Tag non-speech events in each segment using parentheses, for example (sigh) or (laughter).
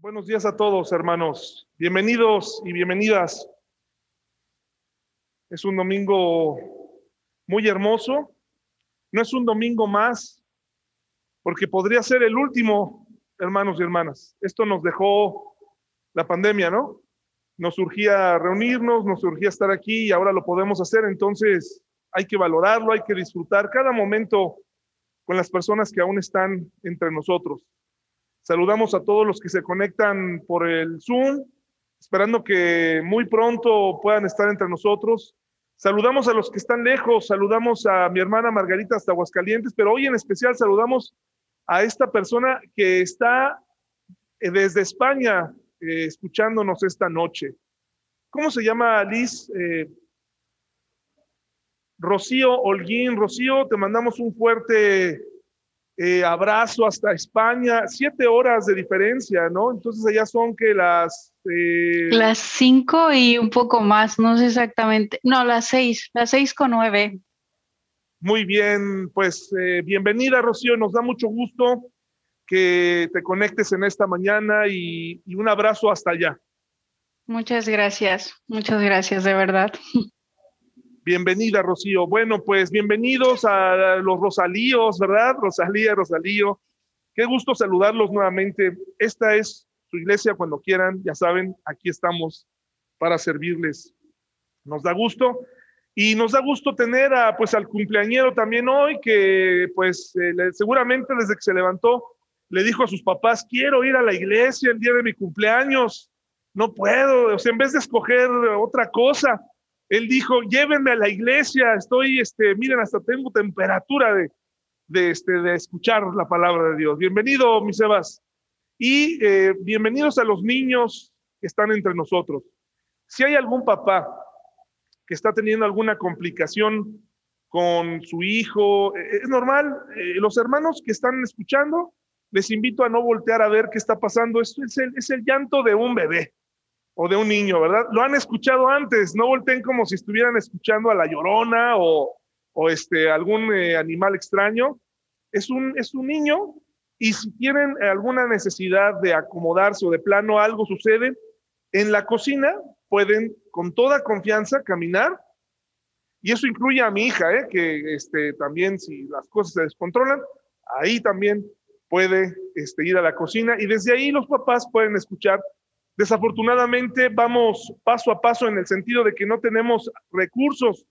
Buenos días a todos, hermanos. Bienvenidos y bienvenidas. Es un domingo muy hermoso. No es un domingo más, porque podría ser el último, hermanos y hermanas. Esto nos dejó la pandemia, ¿no? Nos surgía reunirnos, nos surgía estar aquí y ahora lo podemos hacer. Entonces hay que valorarlo, hay que disfrutar cada momento con las personas que aún están entre nosotros. Saludamos a todos los que se conectan por el Zoom, esperando que muy pronto puedan estar entre nosotros. Saludamos a los que están lejos, saludamos a mi hermana Margarita hasta Aguascalientes, pero hoy en especial saludamos a esta persona que está eh, desde España eh, escuchándonos esta noche. ¿Cómo se llama Liz? Eh, Rocío Holguín. Rocío, te mandamos un fuerte eh, abrazo hasta España, siete horas de diferencia, ¿no? Entonces allá son que las... Eh, las cinco y un poco más, no sé exactamente, no, las seis, las seis con nueve. Muy bien, pues eh, bienvenida Rocío, nos da mucho gusto que te conectes en esta mañana y un abrazo hasta allá. Muchas gracias, muchas gracias, de verdad. (laughs) Bienvenida, Rocío. Bueno, pues bienvenidos a los Rosalíos, ¿verdad? Rosalía, Rosalío. Qué gusto saludarlos nuevamente. Esta es su iglesia cuando quieran, ya saben, aquí estamos para servirles. Nos da gusto. Y nos da gusto tener a, pues, al cumpleañero también hoy, que pues eh, seguramente desde que se levantó le dijo a sus papás, quiero ir a la iglesia el día de mi cumpleaños. No puedo, o sea, en vez de escoger otra cosa, él dijo, llévenme a la iglesia, estoy, este, miren, hasta tengo temperatura de, de, este, de escuchar la palabra de Dios. Bienvenido, mis Sebas. Y eh, bienvenidos a los niños que están entre nosotros. Si hay algún papá que está teniendo alguna complicación con su hijo, eh, es normal. Eh, los hermanos que están escuchando, les invito a no voltear a ver qué está pasando. es, el, es el llanto de un bebé o de un niño, ¿verdad? Lo han escuchado antes, no volteen como si estuvieran escuchando a la llorona o, este, algún eh, animal extraño. Es un, es un niño y si tienen alguna necesidad de acomodarse o de plano algo sucede, en la cocina pueden con toda confianza caminar y eso incluye a mi hija, ¿eh? que este, también si las cosas se descontrolan, ahí también puede este, ir a la cocina y desde ahí los papás pueden escuchar Desafortunadamente vamos paso a paso en el sentido de que no tenemos recursos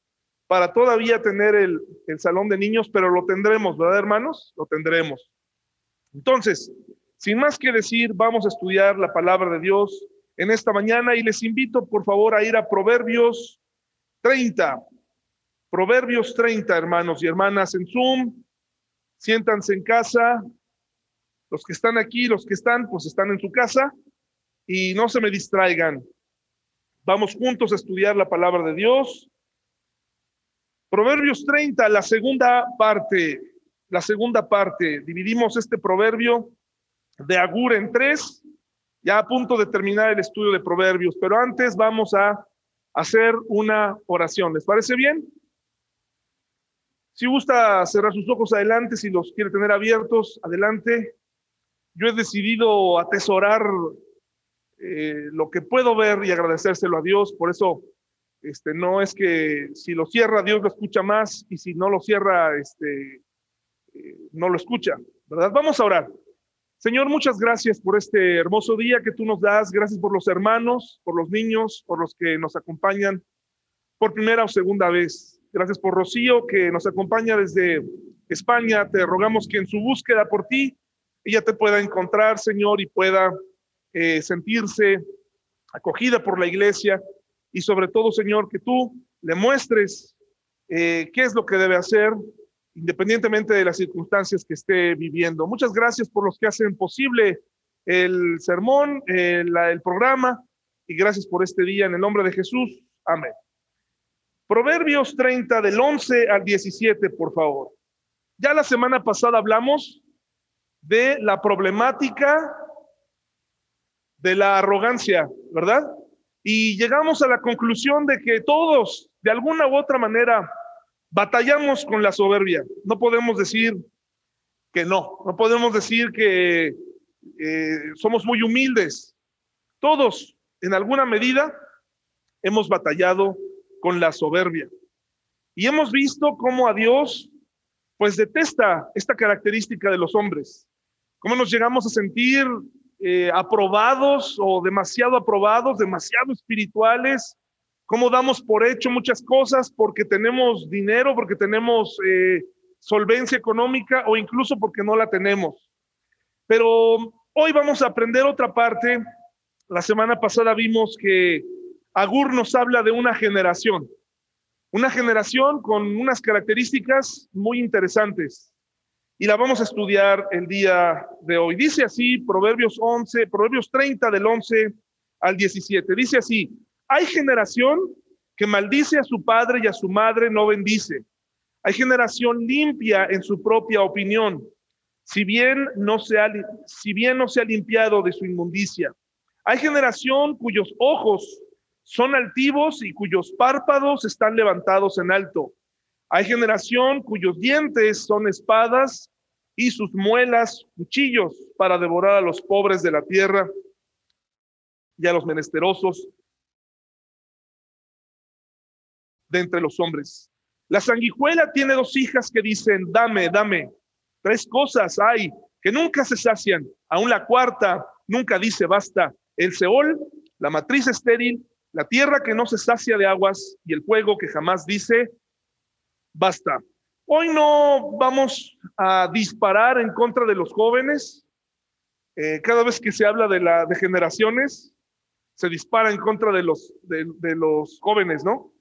para todavía tener el, salón de niños, pero lo tendremos, ¿verdad, hermanos? Lo tendremos. Entonces, sin más que decir, vamos a estudiar la palabra de Dios en esta mañana y les invito, por favor, a ir a Proverbios 30. Proverbios 30, hermanos y hermanas, en Zoom. Siéntanse en casa. Los que están aquí, los que están, pues están en su casa y no se me distraigan. Vamos juntos a estudiar la palabra de Dios. Proverbios 30, la segunda parte, la segunda parte. Dividimos este proverbio de Agur en tres, ya a punto de terminar el estudio de Proverbios, pero antes vamos a hacer una oración. ¿Les parece bien? Si gusta cerrar sus ojos adelante, si los quiere tener abiertos, adelante. Yo he decidido atesorar eh, lo que puedo ver y agradecérselo a Dios. Por eso, este, no es que si lo cierra, Dios lo escucha más y si no lo cierra, este, eh, no lo escucha, ¿verdad? Vamos a orar. Señor, muchas gracias por este hermoso día que tú nos das. Gracias por los hermanos, por los niños, por los que nos acompañan por primera o segunda vez. Gracias por Rocío, que nos acompaña desde España. Te rogamos que en su búsqueda por ti, ella te pueda encontrar, Señor, y pueda eh, sentirse acogida por la iglesia y sobre todo, Señor, que tú le muestres eh, qué es lo que debe hacer independientemente de las circunstancias que esté viviendo. Muchas gracias por los que hacen posible el sermón, el, el programa y gracias por este día en el nombre de Jesús. Amén. Proverbios 30 del 11 al 17, por favor. Ya la semana pasada hablamos de la problemática de la arrogancia, ¿verdad? Y llegamos a la conclusión de que todos, de alguna u otra manera, batallamos con la soberbia. No podemos decir que no, no podemos decir que eh, somos muy humildes. Todos, en alguna medida, hemos batallado con la soberbia. Y hemos visto cómo a Dios, pues detesta esta característica de los hombres. Cómo nos llegamos a sentir eh, aprobados o demasiado aprobados, demasiado espirituales, cómo damos por hecho muchas cosas porque tenemos dinero, porque tenemos eh, solvencia económica o incluso porque no la tenemos. Pero hoy vamos a aprender otra parte. La semana pasada vimos que Agur nos habla de una generación, una generación con unas características muy interesantes. Y la vamos a estudiar el día de hoy. Dice así, Proverbios 11, Proverbios 30 del 11 al 17. Dice así, hay generación que maldice a su padre y a su madre no bendice. Hay generación limpia en su propia opinión, si bien no se ha, si bien no se ha limpiado de su inmundicia. Hay generación cuyos ojos son altivos y cuyos párpados están levantados en alto. Hay generación cuyos dientes son espadas y sus muelas cuchillos para devorar a los pobres de la tierra y a los menesterosos de entre los hombres. La sanguijuela tiene dos hijas que dicen, dame, dame. Tres cosas hay que nunca se sacian. Aún la cuarta nunca dice, basta. El Seol, la matriz estéril, la tierra que no se sacia de aguas y el fuego que jamás dice, basta. Hoy no vamos a disparar en contra de los jóvenes. Eh, cada vez que se habla de, la, de generaciones, se dispara en contra de los, de los jóvenes, ¿no?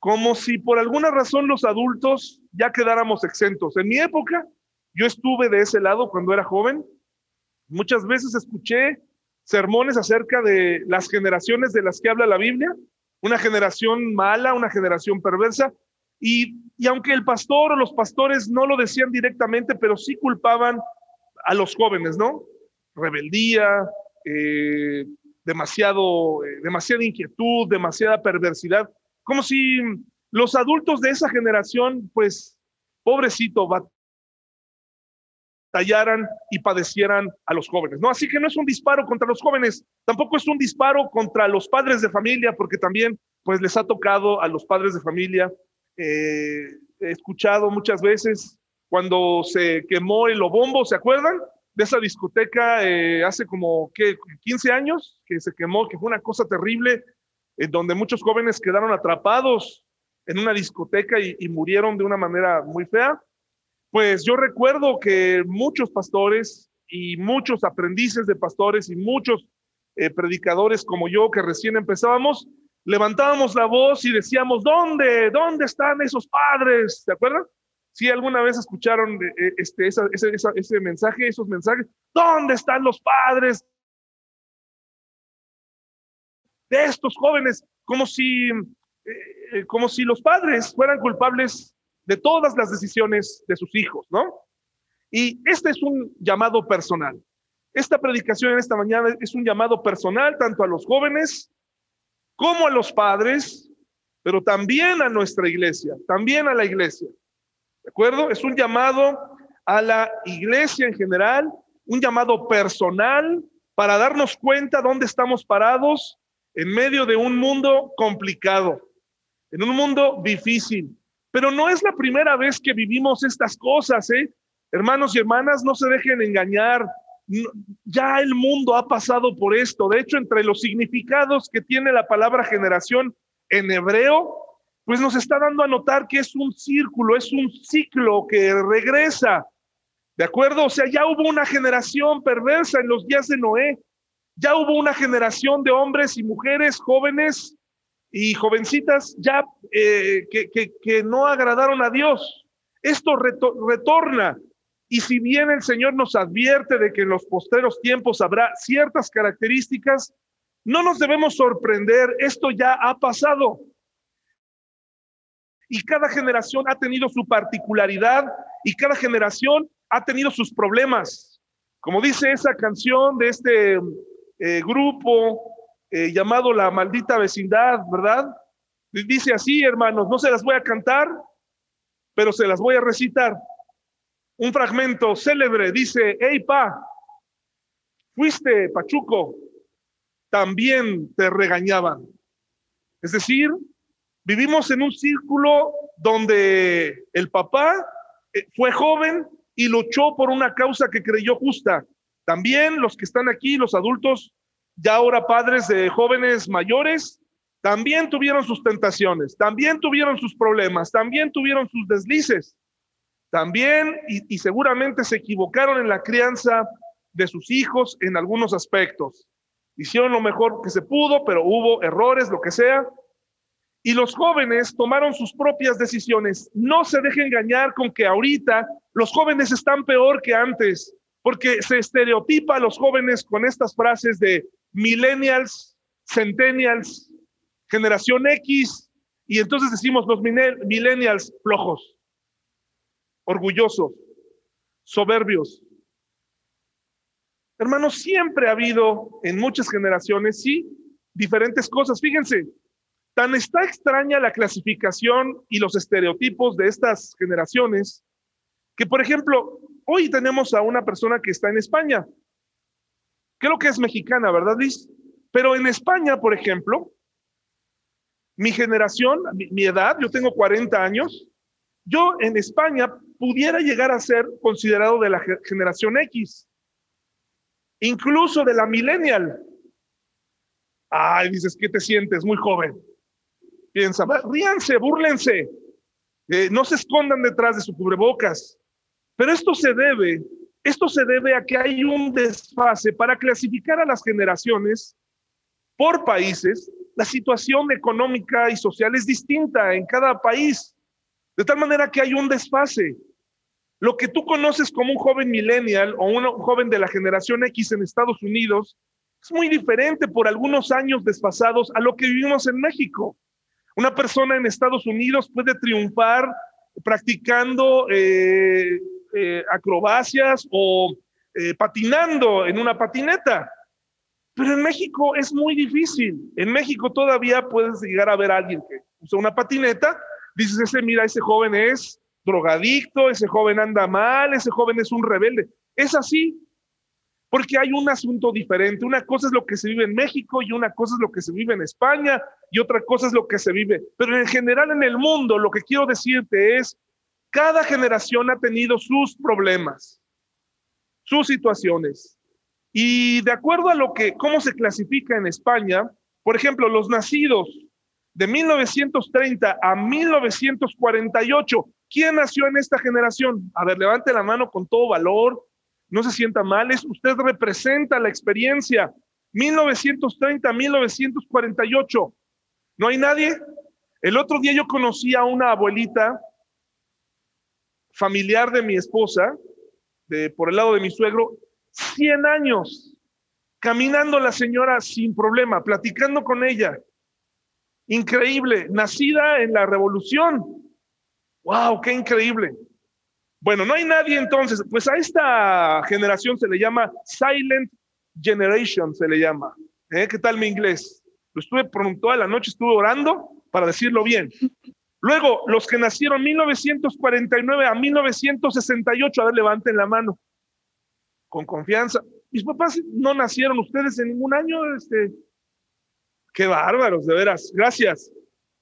como si por alguna razón los adultos ya quedáramos exentos. En mi época, yo estuve de ese lado cuando era joven. Muchas veces escuché sermones acerca de las generaciones de las que habla la Biblia, una generación mala, una generación perversa, y, aunque el pastor o los pastores no lo decían directamente, pero sí culpaban a los jóvenes, ¿no? Rebeldía, eh, demasiado, eh, demasiada inquietud, demasiada perversidad como si los adultos de esa generación, pues, pobrecito, batallaran y padecieran a los jóvenes, ¿no? Así que no es un disparo contra los jóvenes, tampoco es un disparo contra los padres de familia, porque también, pues, les ha tocado a los padres de familia. Eh, he escuchado muchas veces cuando se quemó el Obombo, ¿se acuerdan? De esa discoteca eh, hace como, ¿qué? 15 años que se quemó, que fue una cosa terrible en donde muchos jóvenes quedaron atrapados en una discoteca y, murieron de una manera muy fea, pues yo recuerdo que muchos pastores y muchos aprendices de pastores y muchos eh, predicadores como yo que recién empezábamos, levantábamos la voz y decíamos, ¿dónde? ¿Dónde están esos padres? ¿Se acuerdan? Si alguna vez escucharon eh, este, ese, ese mensaje, esos mensajes, ¿dónde están los padres? de estos jóvenes, como si, eh, eh, como si los padres fueran culpables de todas las decisiones de sus hijos, ¿no? Y este es un llamado personal. Esta predicación en esta mañana es un llamado personal tanto a los jóvenes como a los padres, pero también a nuestra iglesia, también a la iglesia. ¿De acuerdo? Es un llamado a la iglesia en general, un llamado personal para darnos cuenta dónde estamos parados en medio de un mundo complicado, en un mundo difícil. Pero no es la primera vez que vivimos estas cosas, ¿eh? Hermanos y hermanas, no se dejen engañar. Ya el mundo ha pasado por esto. De hecho, entre los significados que tiene la palabra generación en hebreo, pues nos está dando a notar que es un círculo, es un ciclo que regresa. ¿De acuerdo? O sea, ya hubo una generación perversa en los días de Noé, ya hubo una generación de hombres y mujeres jóvenes y jovencitas ya eh, que, no agradaron a Dios. Esto retorna. Y si bien el Señor nos advierte de que en los posteros tiempos habrá ciertas características, no nos debemos sorprender, esto ya ha pasado. Y cada generación ha tenido su particularidad y cada generación ha tenido sus problemas. Como dice esa canción de este eh, grupo eh, llamado La Maldita Vecindad, ¿verdad? Dice así, hermanos, no se las voy a cantar, pero se las voy a recitar. Un fragmento célebre dice, hey pa, fuiste pachuco, también te regañaban. Es decir, vivimos en un círculo donde el papá eh, fue joven y luchó por una causa que creyó justa. También los que están aquí, los adultos, ya ahora padres de jóvenes mayores, también tuvieron sus tentaciones, también tuvieron sus problemas, también tuvieron sus deslices, también y, seguramente se equivocaron en la crianza de sus hijos en algunos aspectos. Hicieron lo mejor que se pudo, pero hubo errores, lo que sea. Y los jóvenes tomaron sus propias decisiones. No se dejen engañar con que ahorita los jóvenes están peor que antes, porque se estereotipa a los jóvenes con estas frases de millennials, centennials, generación X, y entonces decimos los millennials flojos, orgullosos, soberbios. Hermanos, siempre ha habido en muchas generaciones, sí, diferentes cosas. Fíjense, tan está extraña la clasificación y los estereotipos de estas generaciones que, por ejemplo, hoy tenemos a una persona que está en España. Creo que es mexicana, ¿verdad, Liz? Pero en España, por ejemplo, mi generación, mi, edad, yo tengo 40 años, yo en España pudiera llegar a ser considerado de la generación X, incluso de la millennial. Ay, dices, ¿qué te sientes? Muy joven. Piensa, ríanse, búrlense, eh, no se escondan detrás de su cubrebocas. Pero esto se debe, esto se debe a que hay un desfase para clasificar a las generaciones por países. La situación económica y social es distinta en cada país, de tal manera que hay un desfase. Lo que tú conoces como un joven millennial o un joven de la generación X en Estados Unidos es muy diferente por algunos años desfasados a lo que vivimos en México. Una persona en Estados Unidos puede triunfar practicando eh, eh, acrobacias o eh, patinando en una patineta. Pero en México es muy difícil. En México todavía puedes llegar a ver a alguien que usa una patineta, dices, ese, mira, ese joven es drogadicto, ese joven anda mal, ese joven es un rebelde. Es así, porque hay un asunto diferente. Una cosa es lo que se vive en México y una cosa es lo que se vive en España y otra cosa es lo que se vive. Pero en general en el mundo, lo que quiero decirte es cada generación ha tenido sus problemas, sus situaciones. Y de acuerdo a lo que, cómo se clasifica en España, por ejemplo, los nacidos de 1930 a 1948, ¿quién nació en esta generación? A ver, levante la mano con todo valor, no se sienta mal, es, usted representa la experiencia 1930 a 1948. ¿No hay nadie? El otro día yo conocí a una abuelita familiar de mi esposa, de, por el lado de mi suegro, 100 años, caminando la señora sin problema, platicando con ella. Increíble, nacida en la revolución. ¡Wow! ¡Qué increíble! Bueno, no hay nadie entonces, pues a esta generación se le llama Silent Generation, se le llama. ¿Eh? ¿Qué tal mi inglés? Lo estuve toda la noche, estuve orando para decirlo bien. Luego, los que nacieron 1949 a 1968, a ver, levanten la mano, con confianza. Mis papás no nacieron ustedes en ningún año, este, qué bárbaros, de veras, gracias.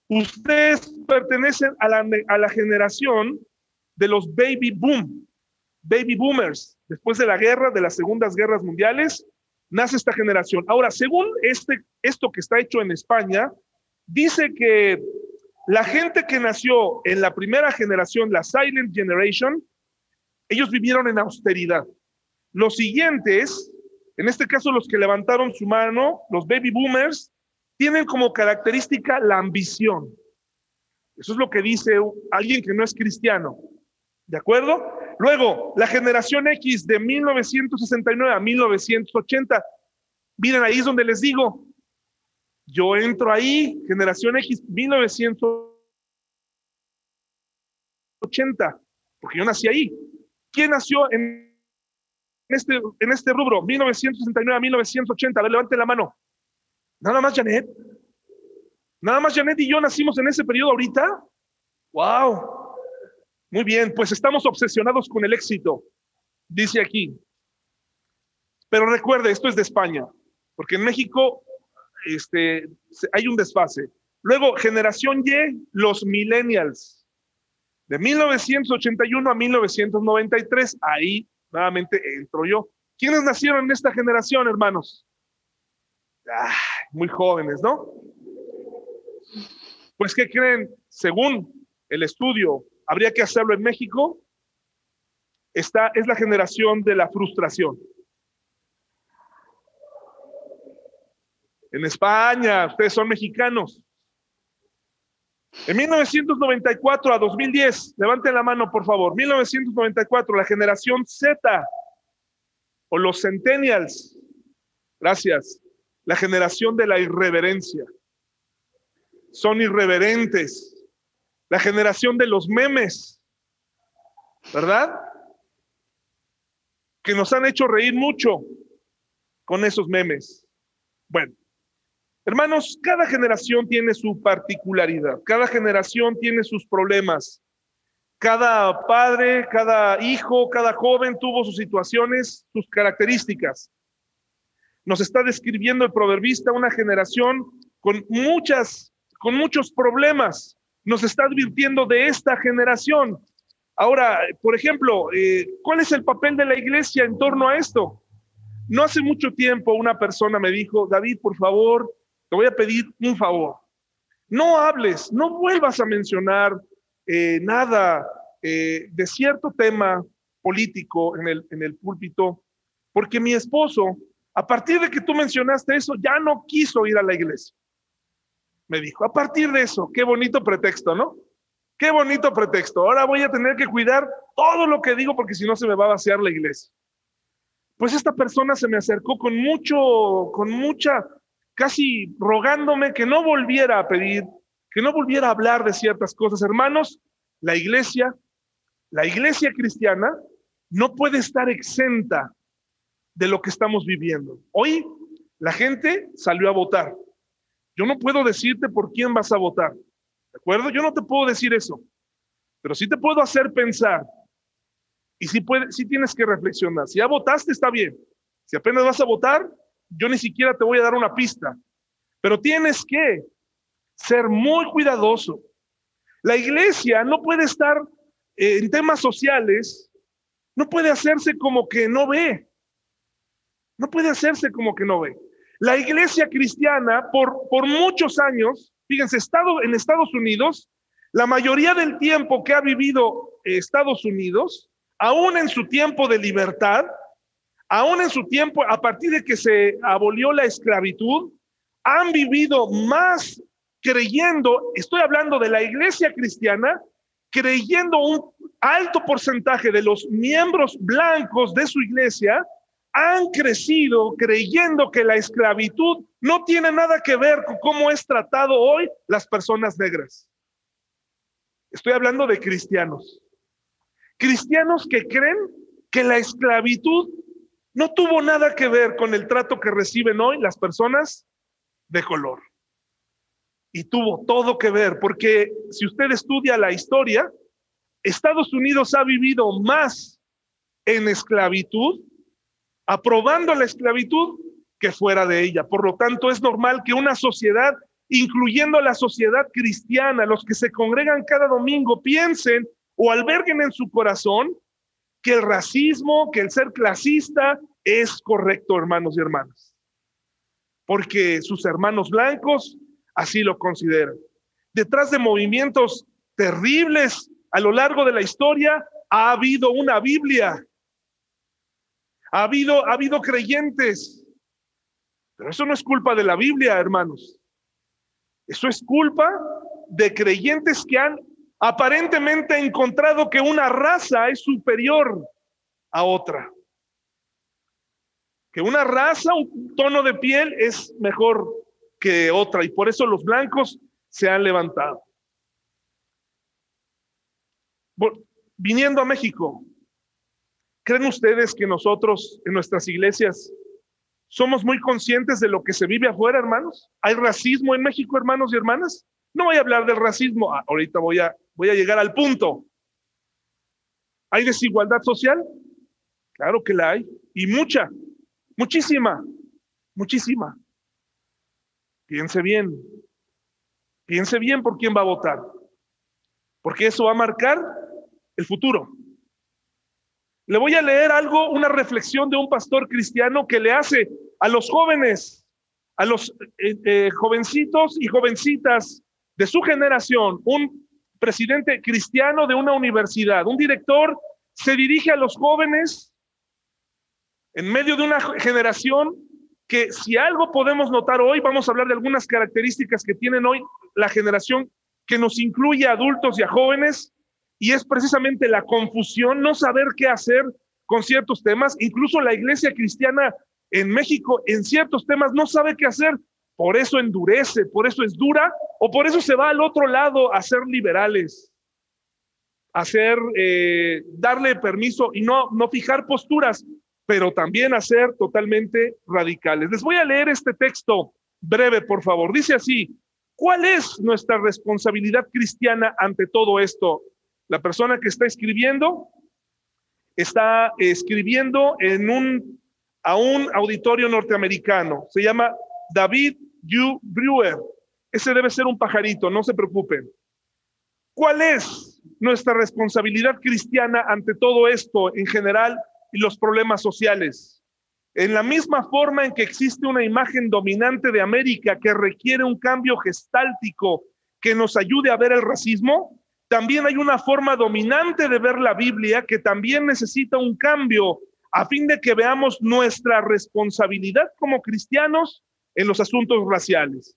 Ustedes pertenecen a la, a la generación de los baby boom, baby boomers. Después de la guerra, de las segundas guerras mundiales, nace esta generación. Ahora, según este, esto que está hecho en España, dice que la gente que nació en la primera generación, la Silent Generation, ellos vivieron en austeridad. Los siguientes, en este caso los que levantaron su mano, los baby boomers, tienen como característica la ambición. Eso es lo que dice alguien que no es cristiano. ¿De acuerdo? Luego, la generación X de 1969 a 1980. Miren, ahí es donde les digo, yo entro ahí, generación X, 1980, porque yo nací ahí. ¿Quién nació en este, este rubro, 1969 a 1980? A ver, levante la mano. Nada más Janet. Nada más Janet y yo nacimos en ese periodo ahorita. ¡Wow! Muy bien, pues estamos obsesionados con el éxito. Dice aquí, Pero recuerde, esto es de España, porque en México este, hay un desfase. Luego, generación Y, los millennials. De 1981 a 1993, ahí nuevamente entro yo. ¿Quiénes nacieron en esta generación, hermanos? Muy jóvenes, ¿no? Pues, ¿qué creen? Según el estudio, habría que hacerlo en México. Esta es la generación de la frustración. En España, ustedes son mexicanos. En 1994 a 2010, levanten la mano por favor, 1994, la generación Z o los centennials, gracias, la generación de la irreverencia. Son irreverentes. La generación de los memes, ¿verdad? Que nos han hecho reír mucho con esos memes. Bueno, hermanos, cada generación tiene su particularidad, cada generación tiene sus problemas. Cada padre, cada hijo, cada joven tuvo sus situaciones, sus características nos está describiendo el proverbista una generación con muchas, con muchos problemas. Nos está advirtiendo de esta generación. Ahora, por ejemplo, eh, ¿cuál es el papel de la iglesia en torno a esto? No hace mucho tiempo una persona me dijo, David, por favor, te voy a pedir un favor. No hables, no vuelvas a mencionar eh, nada eh, de cierto tema político en el, en el púlpito, porque mi esposo a partir de que tú mencionaste eso, ya no quiso ir a la iglesia. Me dijo, a partir de eso, qué bonito pretexto, ¿no? Qué bonito pretexto. Ahora voy a tener que cuidar todo lo que digo porque si no se me va a vaciar la iglesia. Pues esta persona se me acercó con mucho, con mucha, casi rogándome que no volviera a pedir, que no volviera a hablar de ciertas cosas. Hermanos, la iglesia, la iglesia cristiana no puede estar exenta de lo que estamos viviendo. Hoy la gente salió a votar. Yo no puedo decirte por quién vas a votar. ¿De acuerdo? Yo no te puedo decir eso. Pero sí te puedo hacer pensar. Y sí, puede, sí tienes que reflexionar. Si ya votaste, está bien. Si apenas vas a votar, yo ni siquiera te voy a dar una pista. Pero tienes que ser muy cuidadoso. La iglesia no puede estar eh, en temas sociales, no puede hacerse como que no ve. No puede hacerse como que no ve. La iglesia cristiana, por, por muchos años, fíjense, estado, en Estados Unidos, la mayoría del tiempo que ha vivido Estados Unidos, aún en su tiempo de libertad, aún en su tiempo, a partir de que se abolió la esclavitud, han vivido más creyendo, estoy hablando de la iglesia cristiana, creyendo un alto porcentaje de los miembros blancos de su iglesia han crecido creyendo que la esclavitud no tiene nada que ver con cómo es tratado hoy las personas negras. Estoy hablando de cristianos. Cristianos que creen que la esclavitud no tuvo nada que ver con el trato que reciben hoy las personas de color. Y tuvo todo que ver, porque si usted estudia la historia, Estados Unidos ha vivido más en esclavitud aprobando la esclavitud que fuera de ella. Por lo tanto, es normal que una sociedad, incluyendo la sociedad cristiana, los que se congregan cada domingo, piensen o alberguen en su corazón que el racismo, que el ser clasista es correcto, hermanos y hermanas. Porque sus hermanos blancos así lo consideran. Detrás de movimientos terribles a lo largo de la historia ha habido una Biblia ha habido, ha habido creyentes, pero eso no es culpa de la Biblia, hermanos. Eso es culpa de creyentes que han aparentemente encontrado que una raza es superior a otra. Que una raza, un tono de piel es mejor que otra y por eso los blancos se han levantado. Viniendo a México, ¿Creen ustedes que nosotros en nuestras iglesias somos muy conscientes de lo que se vive afuera, hermanos? ¿Hay racismo en México, hermanos y hermanas? No voy a hablar del racismo, ah, ahorita voy a, voy a llegar al punto. ¿Hay desigualdad social? Claro que la hay, y mucha. Muchísima, muchísima. Piense bien, piense bien por quién va a votar, porque eso va a marcar el futuro. Le voy a leer algo, una reflexión de un pastor cristiano que le hace a los jóvenes, a los eh, eh, jovencitos y jovencitas de su generación, un presidente cristiano de una universidad, un director se dirige a los jóvenes en medio de una generación que si algo podemos notar hoy, vamos a hablar de algunas características que tienen hoy la generación que nos incluye a adultos y a jóvenes, y es precisamente la confusión, no saber qué hacer con ciertos temas. Incluso la iglesia cristiana en México en ciertos temas no sabe qué hacer, por eso endurece, por eso es dura, o por eso se va al otro lado a ser liberales, a ser, eh, darle permiso y no, no fijar posturas, pero también a ser totalmente radicales. Les voy a leer este texto breve, por favor. Dice así, ¿cuál es nuestra responsabilidad cristiana ante todo esto? La persona que está escribiendo está escribiendo en un, a un auditorio norteamericano. Se llama David U. Brewer. Ese debe ser un pajarito, no se preocupen. ¿Cuál es nuestra responsabilidad cristiana ante todo esto en general y los problemas sociales? En la misma forma en que existe una imagen dominante de América que requiere un cambio gestáltico que nos ayude a ver el racismo, también hay una forma dominante de ver la Biblia que también necesita un cambio a fin de que veamos nuestra responsabilidad como cristianos en los asuntos raciales.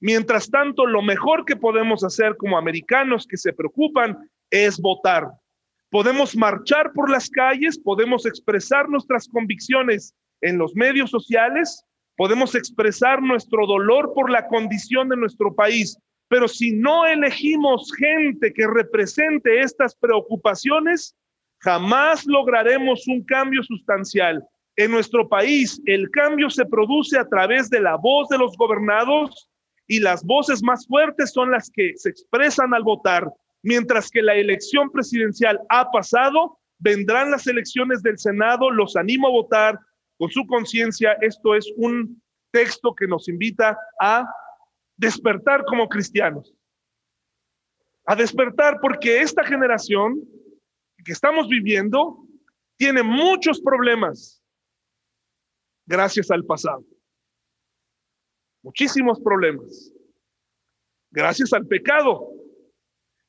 Mientras tanto, lo mejor que podemos hacer como americanos que se preocupan es votar. Podemos marchar por las calles, podemos expresar nuestras convicciones en los medios sociales, podemos expresar nuestro dolor por la condición de nuestro país, pero si no elegimos gente que represente estas preocupaciones, jamás lograremos un cambio sustancial. En nuestro país, el cambio se produce a través de la voz de los gobernados y las voces más fuertes son las que se expresan al votar. Mientras que la elección presidencial ha pasado, vendrán las elecciones del Senado, los animo a votar con su conciencia. Esto es un texto que nos invita a despertar como cristianos. A despertar porque esta generación que estamos viviendo tiene muchos problemas gracias al pasado. Muchísimos problemas. Gracias al pecado.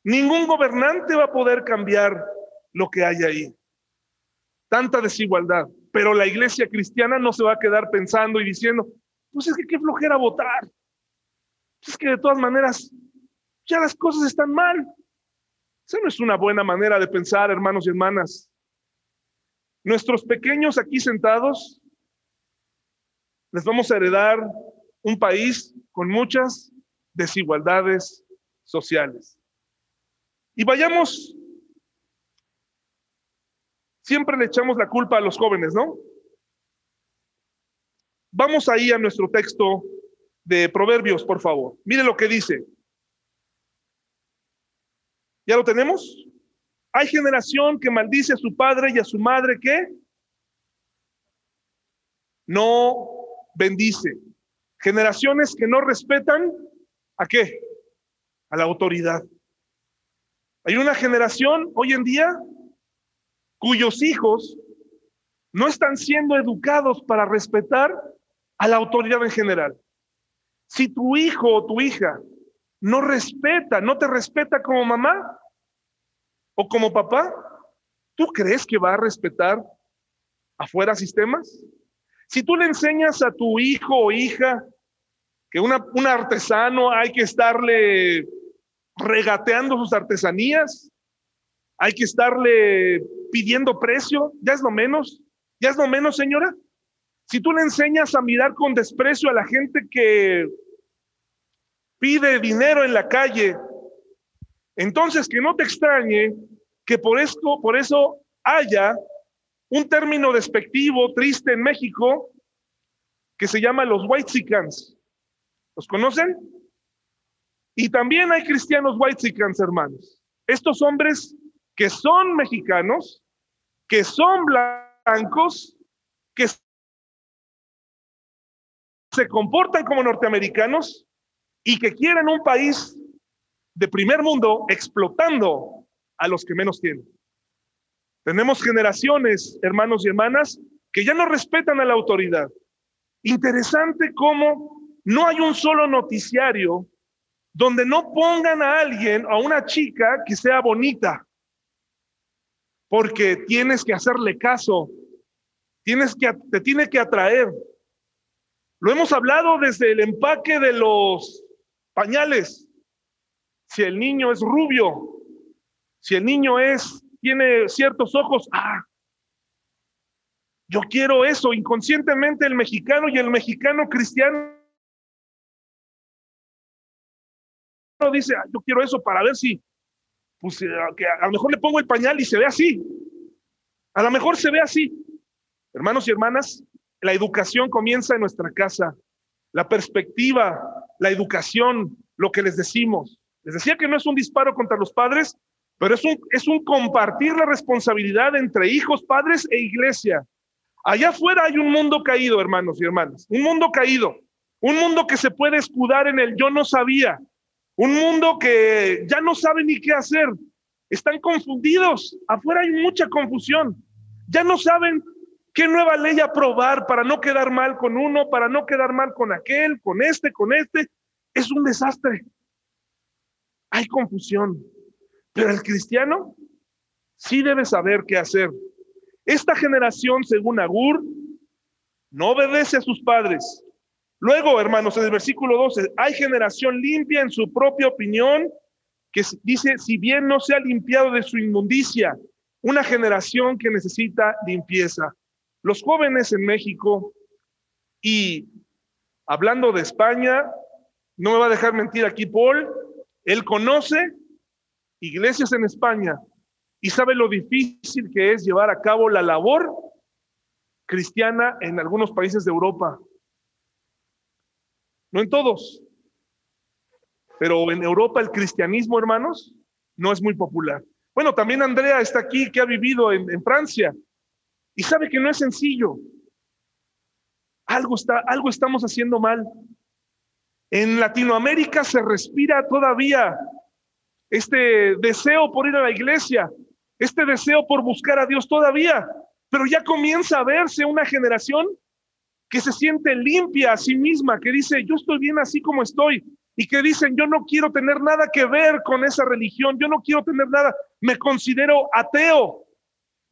Ningún gobernante va a poder cambiar lo que hay ahí. Tanta desigualdad. Pero la iglesia cristiana no se va a quedar pensando y diciendo, pues es que qué flojera votar. Es que de todas maneras, ya las cosas están mal. Esa no es una buena manera de pensar, hermanos y hermanas. Nuestros pequeños aquí sentados, les vamos a heredar un país con muchas desigualdades sociales. Y vayamos, siempre le echamos la culpa a los jóvenes, ¿no? Vamos ahí a nuestro texto de Proverbios, por favor. Mire lo que dice. ¿Ya lo tenemos? Hay generación que maldice a su padre y a su madre que no bendice. Generaciones que no respetan a qué? A la autoridad. Hay una generación hoy en día cuyos hijos no están siendo educados para respetar a la autoridad en general. Si tu hijo o tu hija no respeta, no te respeta como mamá o como papá, ¿tú crees que va a respetar afuera sistemas? Si tú le enseñas a tu hijo o hija que un artesano hay que estarle regateando sus artesanías, hay que estarle pidiendo precio, ya es lo menos, ya es lo menos, señora. Si tú le enseñas a mirar con desprecio a la gente que pide dinero en la calle, entonces que no te extrañe que por esto, por eso haya un término despectivo, triste en México, que se llama los whitesicans. ¿Los conocen? Y también hay cristianos whitesicans, hermanos. Estos hombres que son mexicanos, que son blancos, que se comportan como norteamericanos y que quieren un país de primer mundo explotando a los que menos tienen. Tenemos generaciones, hermanos y hermanas, que ya no respetan a la autoridad. Interesante cómo no hay un solo noticiario donde no pongan a alguien, a una chica que sea bonita, porque tienes que hacerle caso, tienes que, te tiene que atraer. Lo hemos hablado desde el empaque de los pañales. Si el niño es rubio, si el niño es, tiene ciertos ojos, ah, yo quiero eso. Inconscientemente el mexicano y el mexicano cristiano dice, ah, yo quiero eso para ver si, pues eh, que a lo mejor le pongo el pañal y se ve así. A lo mejor se ve así. Hermanos y hermanas, la educación comienza en nuestra casa. La perspectiva, la educación, lo que les decimos. Les decía que no es un disparo contra los padres, pero es un, es un compartir la responsabilidad entre hijos, padres e iglesia. Allá afuera hay un mundo caído, hermanos y hermanas, un mundo caído, un mundo que se puede escudar en el yo no sabía, un mundo que ya no sabe ni qué hacer. Están confundidos. Afuera hay mucha confusión. Ya no saben qué nueva ley aprobar para no quedar mal con uno, para no quedar mal con aquel, con este, con este. Es un desastre. Hay confusión. Pero el cristiano sí debe saber qué hacer. Esta generación, según Agur, no obedece a sus padres, Luego, hermanos, en el versículo 12, hay generación limpia en su propia opinión, que dice, si bien no se ha limpiado de su inmundicia, una generación que necesita limpieza. Los jóvenes en México y hablando de España, no me va a dejar mentir aquí Paul, él conoce iglesias en España y sabe lo difícil que es llevar a cabo la labor cristiana en algunos países de Europa. No en todos. Pero en Europa el cristianismo, hermanos, no es muy popular. Bueno, también Andrea está aquí, que ha vivido en, Francia, y sabe que no es sencillo. Algo, está, algo estamos haciendo mal. En Latinoamérica se respira todavía este deseo por ir a la iglesia, este deseo por buscar a Dios todavía, pero ya comienza a verse una generación que se siente limpia a sí misma, que dice, yo estoy bien así como estoy, y que dicen, yo no quiero tener nada que ver con esa religión, yo no quiero tener nada, me considero ateo,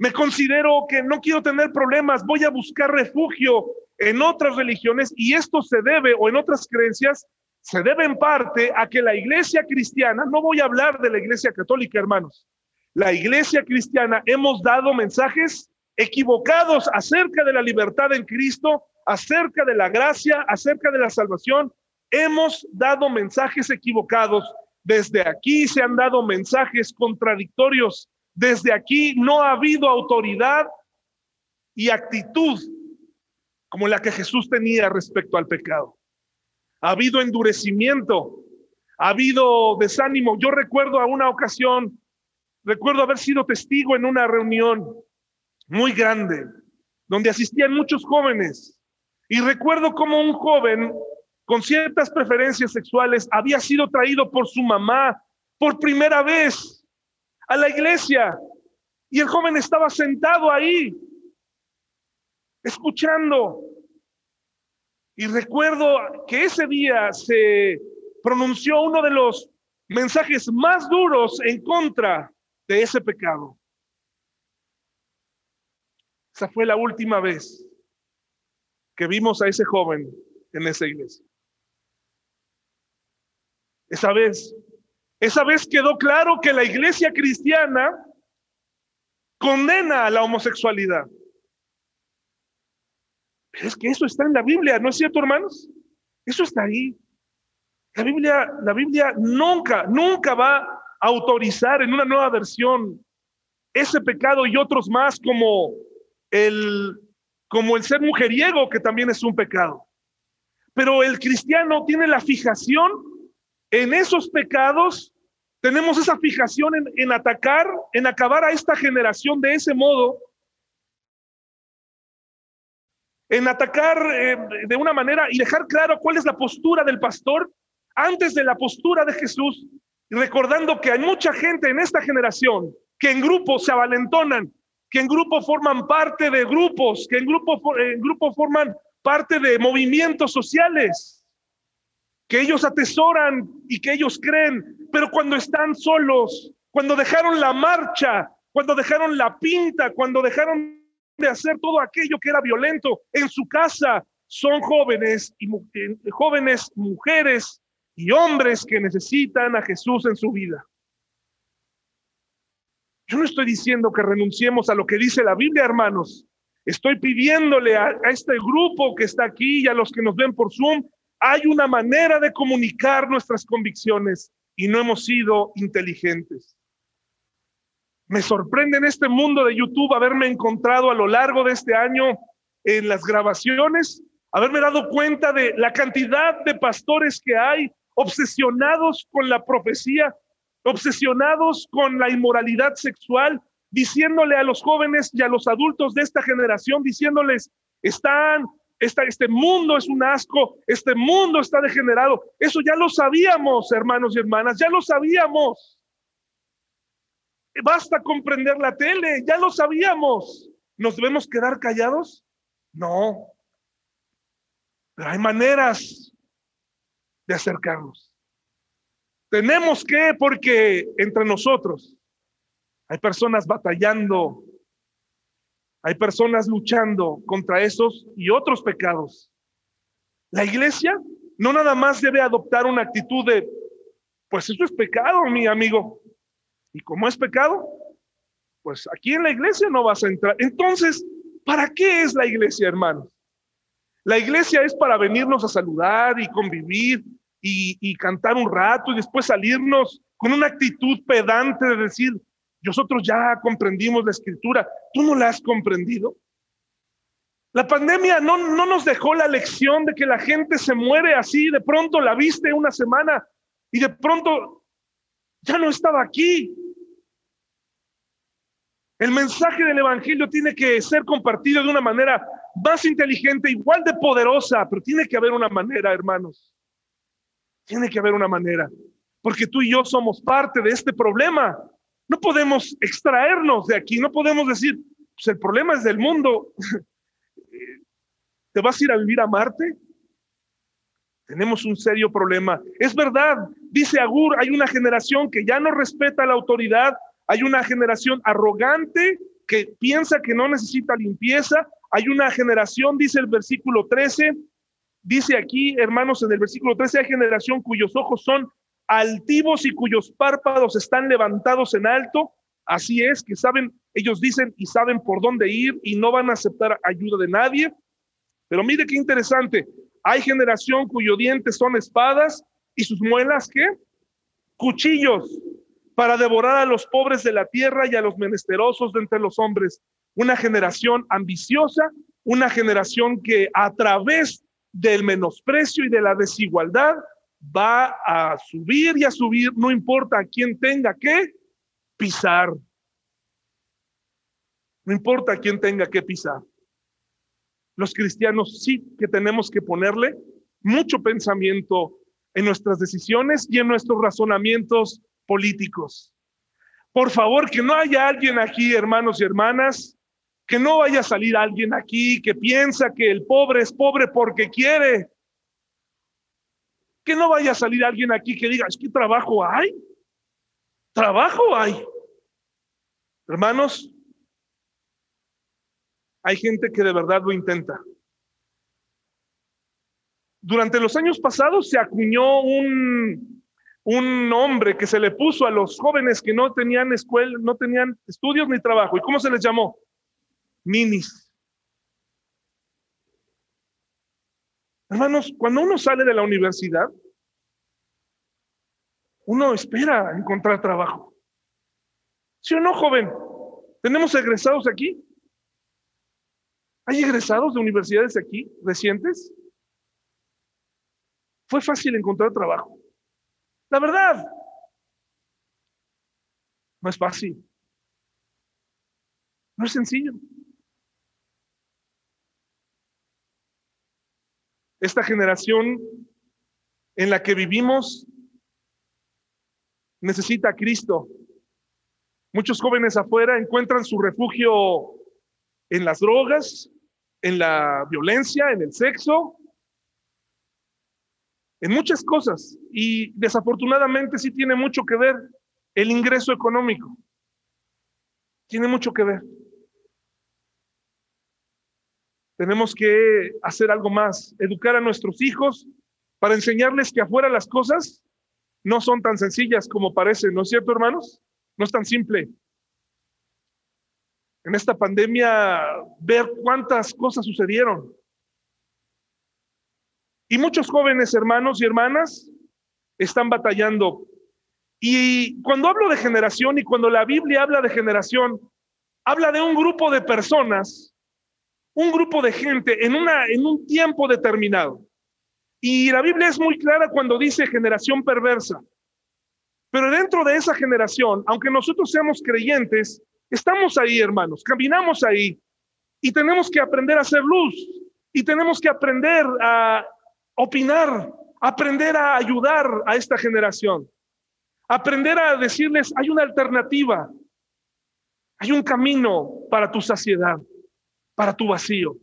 me considero que no quiero tener problemas, voy a buscar refugio en otras religiones y esto se debe, o en otras creencias, se debe en parte a que la iglesia cristiana, no voy a hablar de la iglesia católica, hermanos, la iglesia cristiana hemos dado mensajes equivocados acerca de la libertad en Cristo acerca de la gracia, acerca de la salvación, hemos dado mensajes equivocados. Desde aquí se han dado mensajes contradictorios. Desde aquí no ha habido autoridad y actitud como la que Jesús tenía respecto al pecado. Ha habido endurecimiento, ha habido desánimo. Yo recuerdo a una ocasión, recuerdo haber sido testigo en una reunión muy grande, donde asistían muchos jóvenes y recuerdo como un joven con ciertas preferencias sexuales había sido traído por su mamá por primera vez a la iglesia. Y el joven estaba sentado ahí, escuchando. Y recuerdo que ese día se pronunció uno de los mensajes más duros en contra de ese pecado. Esa fue la última vez que vimos a ese joven en esa iglesia. Esa vez, esa vez quedó claro que la iglesia cristiana condena a la homosexualidad. Pero es que eso está en la Biblia, ¿no es cierto, hermanos? Eso está ahí. La Biblia, la Biblia nunca, nunca va a autorizar en una nueva versión ese pecado y otros más como el como el ser mujeriego, que también es un pecado. Pero el cristiano tiene la fijación en esos pecados, tenemos esa fijación en, atacar, en acabar a esta generación de ese modo, en atacar eh, de una manera y dejar claro cuál es la postura del pastor antes de la postura de Jesús, recordando que hay mucha gente en esta generación que en grupos se avalentonan, que en grupo forman parte de grupos, que en grupo, en grupo forman parte de movimientos sociales, que ellos atesoran y que ellos creen, pero cuando están solos, cuando dejaron la marcha, cuando dejaron la pinta, cuando dejaron de hacer todo aquello que era violento en su casa, son jóvenes y eh, jóvenes mujeres y hombres que necesitan a Jesús en su vida. Yo no estoy diciendo que renunciemos a lo que dice la Biblia, hermanos. Estoy pidiéndole a, a, este grupo que está aquí y a los que nos ven por Zoom, hay una manera de comunicar nuestras convicciones y no hemos sido inteligentes. Me sorprende en este mundo de YouTube haberme encontrado a lo largo de este año en las grabaciones, haberme dado cuenta de la cantidad de pastores que hay obsesionados con la profecía, obsesionados con la inmoralidad sexual, diciéndole a los jóvenes y a los adultos de esta generación, diciéndoles, están, este mundo es un asco, este mundo está degenerado. Eso ya lo sabíamos, hermanos y hermanas, ya lo sabíamos. Basta comprender la tele, ya lo sabíamos. ¿Nos debemos quedar callados? No. Pero hay maneras de acercarnos. Tenemos que, porque entre nosotros hay personas batallando, hay personas luchando contra esos y otros pecados. La iglesia no nada más debe adoptar una actitud de, pues eso es pecado, mi amigo. Y como es pecado, pues aquí en la iglesia no vas a entrar. Entonces, ¿para qué es la iglesia, hermanos? La iglesia es para venirnos a saludar y convivir y, y, cantar un rato y después salirnos con una actitud pedante de decir, nosotros ya comprendimos la escritura, ¿tú no la has comprendido? La pandemia no, no nos dejó la lección de que la gente se muere así, de pronto la viste una semana y de pronto ya no estaba aquí. El mensaje del Evangelio tiene que ser compartido de una manera más inteligente, igual de poderosa, pero tiene que haber una manera, hermanos. Tiene que haber una manera, porque tú y yo somos parte de este problema. No podemos extraernos de aquí, no podemos decir, pues el problema es del mundo. (laughs) ¿Te vas a ir a vivir a Marte? Tenemos un serio problema. Es verdad, dice Agur, hay una generación que ya no respeta la autoridad, hay una generación arrogante que piensa que no necesita limpieza. Hay una generación, dice el versículo 13, dice aquí, hermanos, en el versículo 13, hay generación cuyos ojos son altivos y cuyos párpados están levantados en alto. Así es, que saben, ellos dicen y saben por dónde ir y no van a aceptar ayuda de nadie. Pero mire qué interesante, hay generación cuyos dientes son espadas y sus muelas, ¿qué? Cuchillos para devorar a los pobres de la tierra y a los menesterosos de entre los hombres. Una generación ambiciosa, una generación que a través del menosprecio y de la desigualdad va a subir y a subir, no importa a quién tenga que pisar. No importa a quién tenga que pisar. Los cristianos sí que tenemos que ponerle mucho pensamiento en nuestras decisiones y en nuestros razonamientos políticos. Por favor, que no haya alguien aquí, hermanos y hermanas, que no vaya a salir alguien aquí que piensa que el pobre es pobre porque quiere. Que no vaya a salir alguien aquí que diga, es que trabajo hay. Trabajo hay. Hermanos, hay gente que de verdad lo intenta. Durante los años pasados se acuñó un, un nombre que se le puso a los jóvenes que no tenían escuela, no tenían estudios ni trabajo. ¿Y cómo se les llamó? Minis. Hermanos, cuando uno sale de la universidad, uno espera encontrar trabajo. ¿Sí o no, joven? ¿Tenemos egresados aquí? ¿Hay egresados de universidades aquí recientes? Fue fácil encontrar trabajo. La verdad, no es fácil. No es sencillo. Esta generación en la que vivimos necesita a Cristo. Muchos jóvenes afuera encuentran su refugio en las drogas, en la violencia, en el sexo, en muchas cosas. Y desafortunadamente sí tiene mucho que ver el ingreso económico. Tiene mucho que ver. Tenemos que hacer algo más, educar a nuestros hijos para enseñarles que afuera las cosas no son tan sencillas como parecen, ¿no es cierto, hermanos? No es tan simple. En esta pandemia, ver cuántas cosas sucedieron. Y muchos jóvenes hermanos y hermanas están batallando. Y cuando hablo de generación y cuando la Biblia habla de generación, habla de un grupo de personas, un grupo de gente en, una, en un tiempo determinado. Y la Biblia es muy clara cuando dice generación perversa. Pero dentro de esa generación, aunque nosotros seamos creyentes, estamos ahí, hermanos, caminamos ahí. Y tenemos que aprender a hacer luz. Y tenemos que aprender a opinar, aprender a ayudar a esta generación, aprender a decirles, hay una alternativa, hay un camino para tu saciedad, para tu vacío.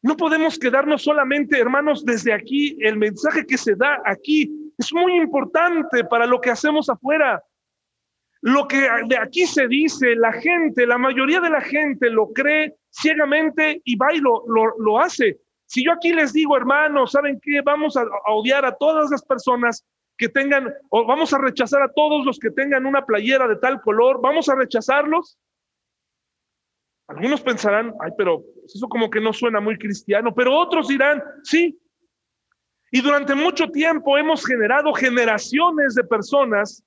No podemos quedarnos solamente, hermanos, desde aquí. El mensaje que se da aquí es muy importante para lo que hacemos afuera. Lo que de aquí se dice, la gente, la mayoría de la gente lo cree ciegamente y va y lo, lo hace. Si yo aquí les digo, hermanos, ¿saben qué? Vamos a, odiar a todas las personas que tengan, o vamos a rechazar a todos los que tengan una playera de tal color, vamos a rechazarlos. Algunos pensarán, ay, pero eso como que no suena muy cristiano, pero otros dirán, sí. Y durante mucho tiempo hemos generado generaciones de personas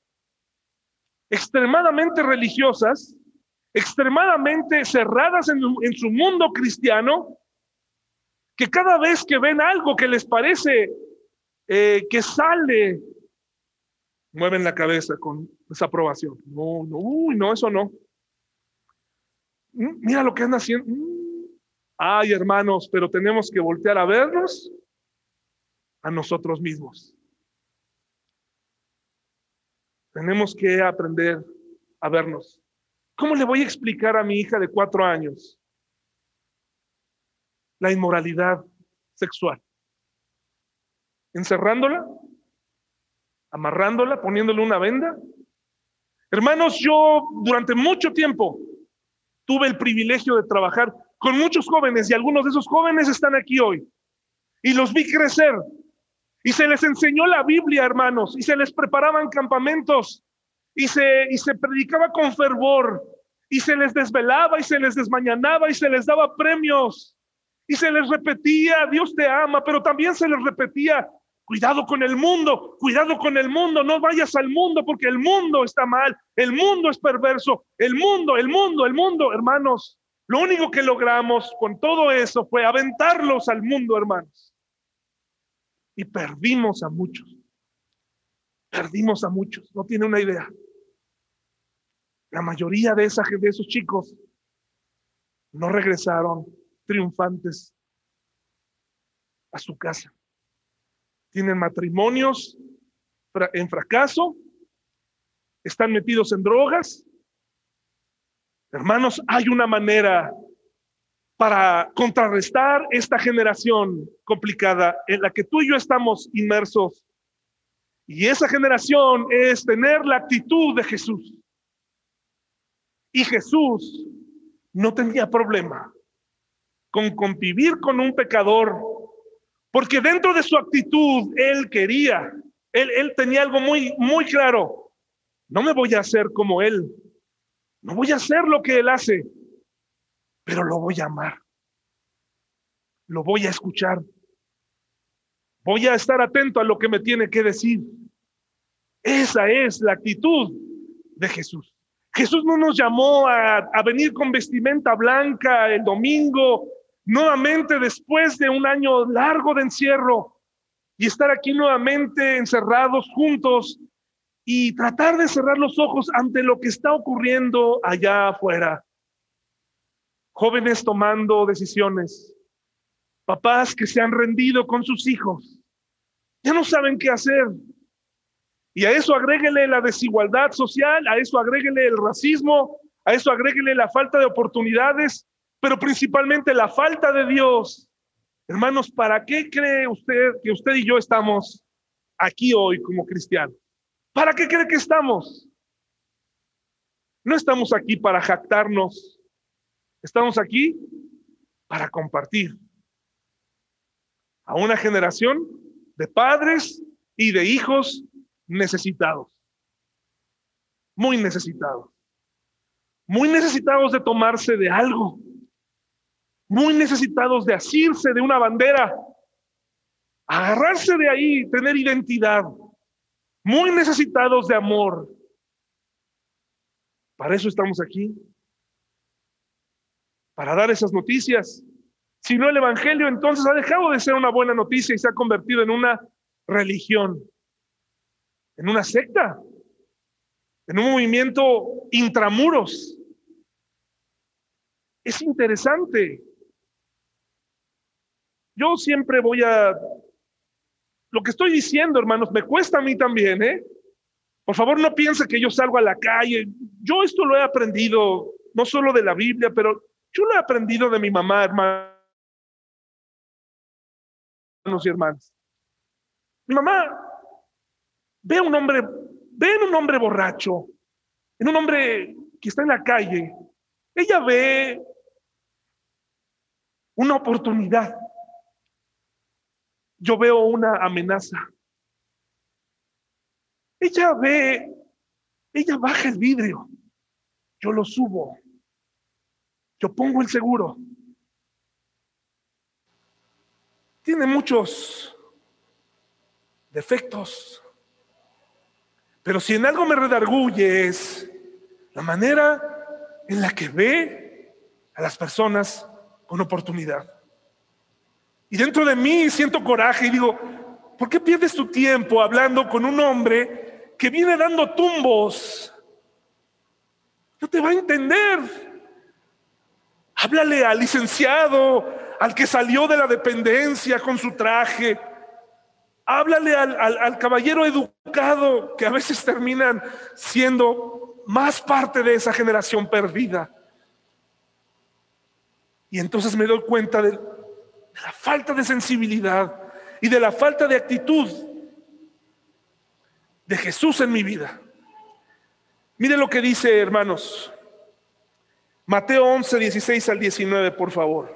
extremadamente religiosas, extremadamente cerradas en, su mundo cristiano, que cada vez que ven algo que les parece eh, que sale, mueven la cabeza con desaprobación. No, no, uy, no, eso no. Mm, mira lo que andan haciendo. Mm. Ay, hermanos, pero tenemos que voltear a vernos a nosotros mismos. Tenemos que aprender a vernos. ¿Cómo le voy a explicar a mi hija de cuatro años la inmoralidad sexual. Encerrándola, amarrándola, poniéndole una venda. Hermanos, yo durante mucho tiempo tuve el privilegio de trabajar con muchos jóvenes y algunos de esos jóvenes están aquí hoy. Y los vi crecer. Y se les enseñó la Biblia, hermanos, y se les preparaban campamentos y se, y se predicaba con fervor y se les desvelaba y se les desmañanaba y se les daba premios. Y se les repetía, Dios te ama, pero también se les repetía, cuidado con el mundo, cuidado con el mundo, no vayas al mundo porque el mundo está mal, el mundo es perverso, el mundo, el mundo, el mundo, hermanos. Lo único que logramos con todo eso fue aventarlos al mundo, hermanos. Y perdimos a muchos. Perdimos a muchos, no tiene una idea. La mayoría de, de esos chicos no regresaron triunfantes a su casa. Tienen matrimonios en fracaso, están metidos en drogas. Hermanos, hay una manera para contrarrestar esta generación complicada en la que tú y yo estamos inmersos. Y esa generación es tener la actitud de Jesús. Y Jesús no tenía problema con convivir con un pecador, porque dentro de su actitud él quería, él, tenía algo muy, muy claro, no me voy a hacer como él, no voy a hacer lo que él hace, pero lo voy a amar, lo voy a escuchar, voy a estar atento a lo que me tiene que decir. Esa es la actitud de Jesús. Jesús no nos llamó a, a, venir con vestimenta blanca el domingo nuevamente después de un año largo de encierro y estar aquí nuevamente encerrados juntos y tratar de cerrar los ojos ante lo que está ocurriendo allá afuera. Jóvenes tomando decisiones, Papás que se han rendido con sus hijos. Ya no saben qué hacer. Y a eso agréguele la desigualdad social, a eso agréguele el racismo, a eso agréguele la falta de oportunidades, pero principalmente la falta de Dios. Hermanos, ¿para qué cree usted que usted y yo estamos aquí hoy como cristianos? ¿Para qué cree que estamos? No estamos aquí para jactarnos, estamos aquí para compartir a una generación de padres y de hijos necesitados, muy necesitados, muy necesitados de tomarse de algo, muy necesitados de asirse de una bandera, agarrarse de ahí, tener identidad, muy necesitados de amor. Para eso estamos aquí, para dar esas noticias. Si no, el Evangelio entonces ha dejado de ser una buena noticia y se ha convertido en una religión en una secta, en un movimiento intramuros. Es interesante. Yo siempre voy a... Lo que estoy diciendo, hermanos, me cuesta a mí también, ¿eh? Por favor, no piense que yo salgo a la calle. Yo esto lo he aprendido, no solo de la Biblia, pero yo lo he aprendido de mi mamá, hermanos y hermanas. Mi mamá ve a un hombre, ve en un hombre borracho, en un hombre que está en la calle, ella ve una oportunidad. Yo veo una amenaza. Ella ve, ella baja el vidrio, yo lo subo, yo pongo el seguro. Tiene muchos defectos, pero si en algo me redarguye es la manera en la que ve a las personas con oportunidad. Y dentro de mí siento coraje y digo, ¿por qué pierdes tu tiempo hablando con un hombre que viene dando tumbos? No te va a entender. Háblale al licenciado, al que salió de la dependencia con su traje, Háblale al, caballero educado que a veces terminan siendo más parte de esa generación perdida. Y entonces me doy cuenta de, la falta de sensibilidad y de la falta de actitud de Jesús en mi vida. Mire lo que dice, hermanos. Mateo 11, 16 al 19, por favor.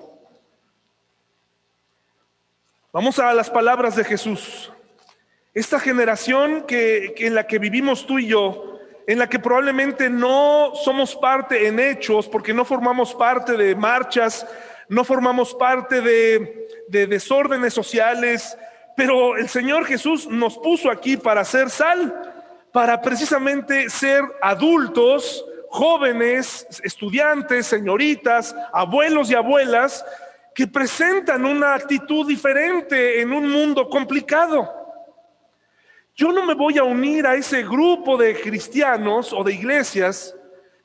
Vamos a las palabras de Jesús. Esta generación que, en la que vivimos tú y yo, en la que probablemente no somos parte en hechos, porque no formamos parte de marchas, no formamos parte de, de desórdenes sociales, pero el Señor Jesús nos puso aquí para ser sal, para precisamente ser adultos, jóvenes, estudiantes, señoritas, abuelos y abuelas, que presentan una actitud diferente en un mundo complicado. Yo no me voy a unir a ese grupo de cristianos o de iglesias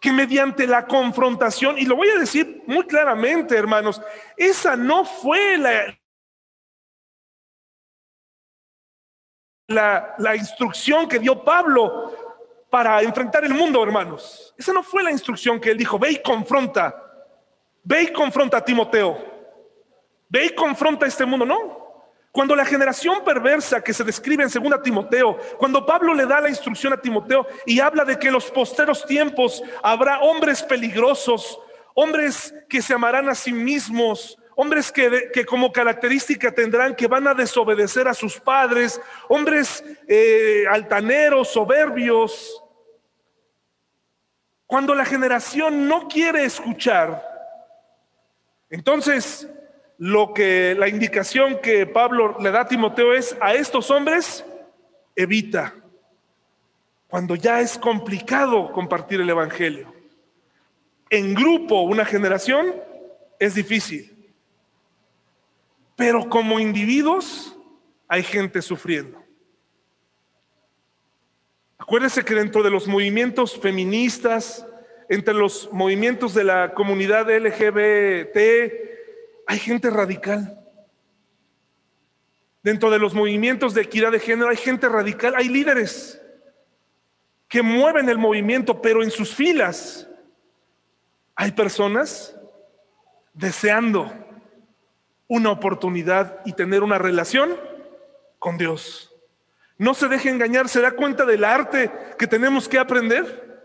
que mediante la confrontación, y lo voy a decir muy claramente, hermanos, esa no fue la, la, la, instrucción que dio Pablo para enfrentar el mundo, hermanos. Esa no fue la instrucción que él dijo, ve y confronta, ve y confronta a Timoteo. Ve y confronta este mundo. No. Cuando la generación perversa que se describe en 2 Timoteo, cuando Pablo le da la instrucción a Timoteo y habla de que en los posteros tiempos habrá hombres peligrosos, hombres que se amarán a sí mismos, hombres que, como característica tendrán que van a desobedecer a sus padres, hombres eh, altaneros, soberbios. Cuando la generación no quiere escuchar, entonces lo que la indicación que Pablo le da a Timoteo es a estos hombres evita cuando ya es complicado compartir el evangelio. En grupo, una generación es difícil. Pero como individuos hay gente sufriendo. Acuérdese que dentro de los movimientos feministas, entre los movimientos de la comunidad LGBT, hay gente radical. Dentro de los movimientos de equidad de género hay gente radical, hay líderes que mueven el movimiento, pero en sus filas hay personas deseando una oportunidad y tener una relación con Dios. No se deje engañar, se da cuenta del arte que tenemos que aprender.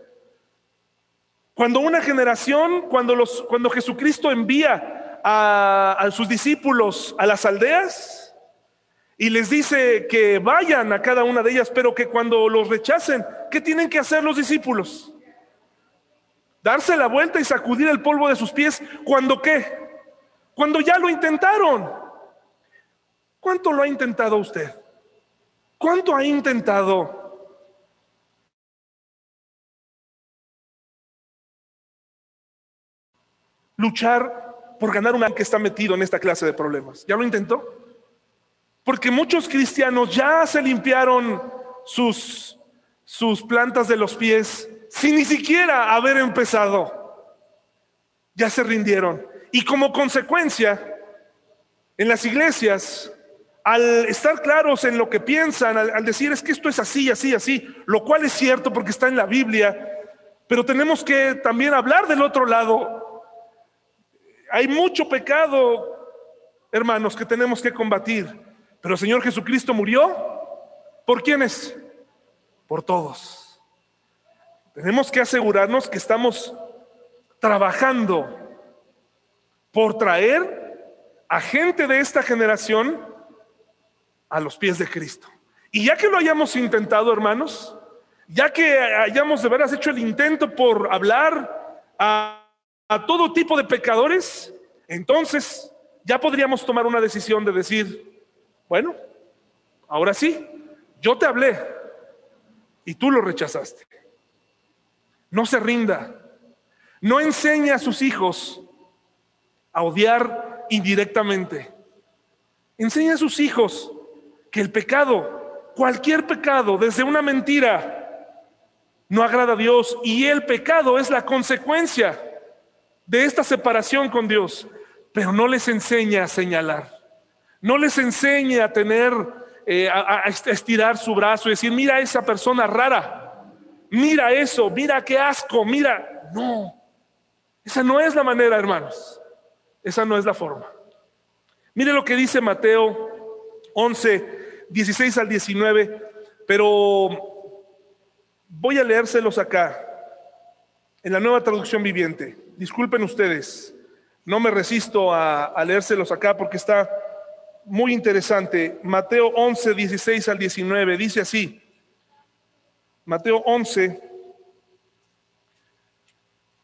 Cuando una generación, cuando, los, cuando Jesucristo envía a, sus discípulos a las aldeas y les dice que vayan a cada una de ellas, pero que cuando los rechacen, ¿qué tienen que hacer los discípulos? Darse la vuelta y sacudir el polvo de sus pies. ¿Cuando qué? Cuando ya lo intentaron. ¿Cuánto lo ha intentado usted? ¿Cuánto ha intentado? luchar por ganar un que está metido en esta clase de problemas. ¿Ya lo intentó? Porque muchos cristianos ya se limpiaron sus, sus plantas de los pies sin ni siquiera haber empezado. Ya se rindieron. Y como consecuencia, en las iglesias, al estar claros en lo que piensan, al, decir es que esto es así, así, así, lo cual es cierto porque está en la Biblia, pero tenemos que también hablar del otro lado. Hay mucho pecado, hermanos, que tenemos que combatir, pero el Señor Jesucristo murió. ¿Por quiénes? Por todos. Tenemos que asegurarnos que estamos trabajando por traer a gente de esta generación a los pies de Cristo. Y ya que lo hayamos intentado, hermanos, ya que hayamos de veras hecho el intento por hablar a, a todo tipo de pecadores, entonces ya podríamos tomar una decisión de decir, bueno, ahora sí, yo te hablé y tú lo rechazaste. No se rinda. No enseñe a sus hijos a odiar indirectamente. Enseña a sus hijos que el pecado, cualquier pecado, desde una mentira, no agrada a Dios y el pecado es la consecuencia de esta separación con Dios. Pero no les enseña a señalar, no les enseña a tener, eh, a, estirar su brazo y decir, mira a esa persona rara mira eso, mira qué asco, mira. No, esa no es la manera, hermanos. Esa no es la forma. Mire lo que dice Mateo 11, 16 al 19, pero voy a leérselos acá, en la nueva traducción viviente. Disculpen ustedes, no me resisto a, a leérselos acá porque está muy interesante. Mateo 11, 16 al 19, dice así. Mateo 11,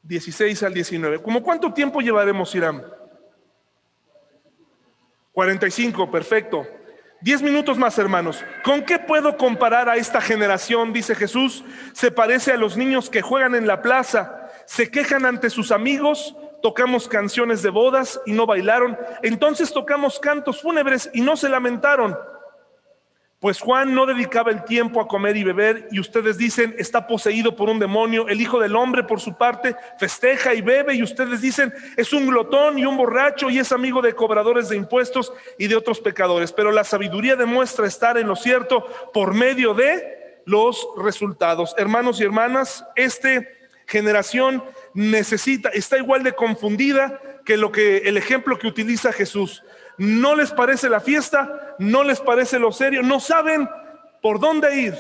16 al 19. ¿Cómo cuánto tiempo llevaremos, Irán? 45, perfecto. Diez minutos más, hermanos. ¿Con qué puedo comparar a esta generación? Dice Jesús. Se parece a los niños que juegan en la plaza, se quejan ante sus amigos, tocamos canciones de bodas y no bailaron. Entonces tocamos cantos fúnebres y no se lamentaron. Pues Juan no dedicaba el tiempo a comer y beber y ustedes dicen está poseído por un demonio. El Hijo del Hombre por su parte festeja y bebe y ustedes dicen es un glotón y un borracho y es amigo de cobradores de impuestos y de otros pecadores. Pero la sabiduría demuestra estar en lo cierto por medio de los resultados. Hermanos y hermanas, esta generación necesita, está igual de confundida que lo que el ejemplo que utiliza Jesús no les parece la fiesta, no les parece lo serio, no saben por dónde ir.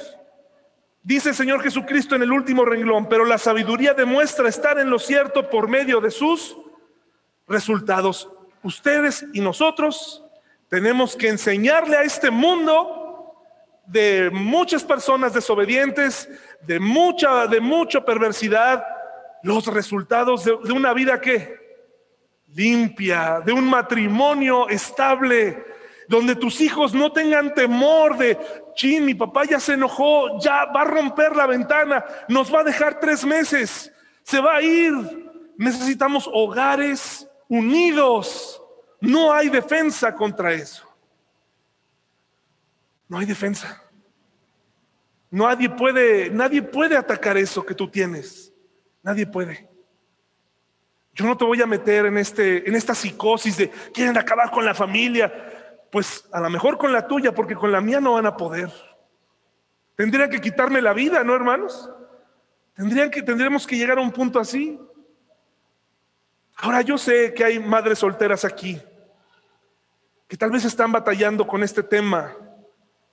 Dice el Señor Jesucristo en el último renglón, pero la sabiduría demuestra estar en lo cierto por medio de sus resultados. Ustedes y nosotros tenemos que enseñarle a este mundo de muchas personas desobedientes, de mucha, de mucha perversidad, los resultados de, una vida que limpia, de un matrimonio estable, donde tus hijos no tengan temor de, chin, mi papá ya se enojó, ya va a romper la ventana, nos va a dejar tres meses, se va a ir. Necesitamos hogares unidos. No hay defensa contra eso. No hay defensa. Nadie puede, nadie puede atacar eso que tú tienes. Nadie puede. Yo no te voy a meter en, este, en esta psicosis de quieren acabar con la familia. Pues a lo mejor con la tuya, porque con la mía no van a poder. Tendrían que quitarme la vida, ¿no, hermanos? Tendrían que, tendríamos que llegar a un punto así. Ahora yo sé que hay madres solteras aquí que tal vez están batallando con este tema,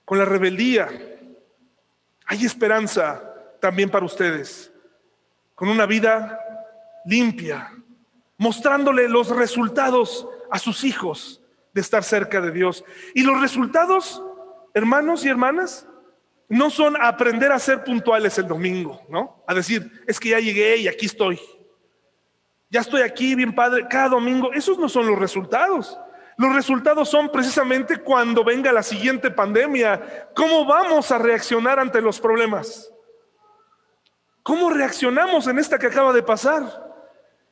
con la rebeldía. Hay esperanza también para ustedes, con una vida limpia, mostrándole los resultados a sus hijos de estar cerca de Dios. Y los resultados, hermanos y hermanas, no son aprender a ser puntuales el domingo, ¿no? A decir, es que ya llegué y aquí estoy. Ya estoy aquí, bien padre, cada domingo. Esos no son los resultados. Los resultados son precisamente cuando venga la siguiente pandemia. ¿Cómo vamos a reaccionar ante los problemas? ¿Cómo reaccionamos en esta que acaba de pasar?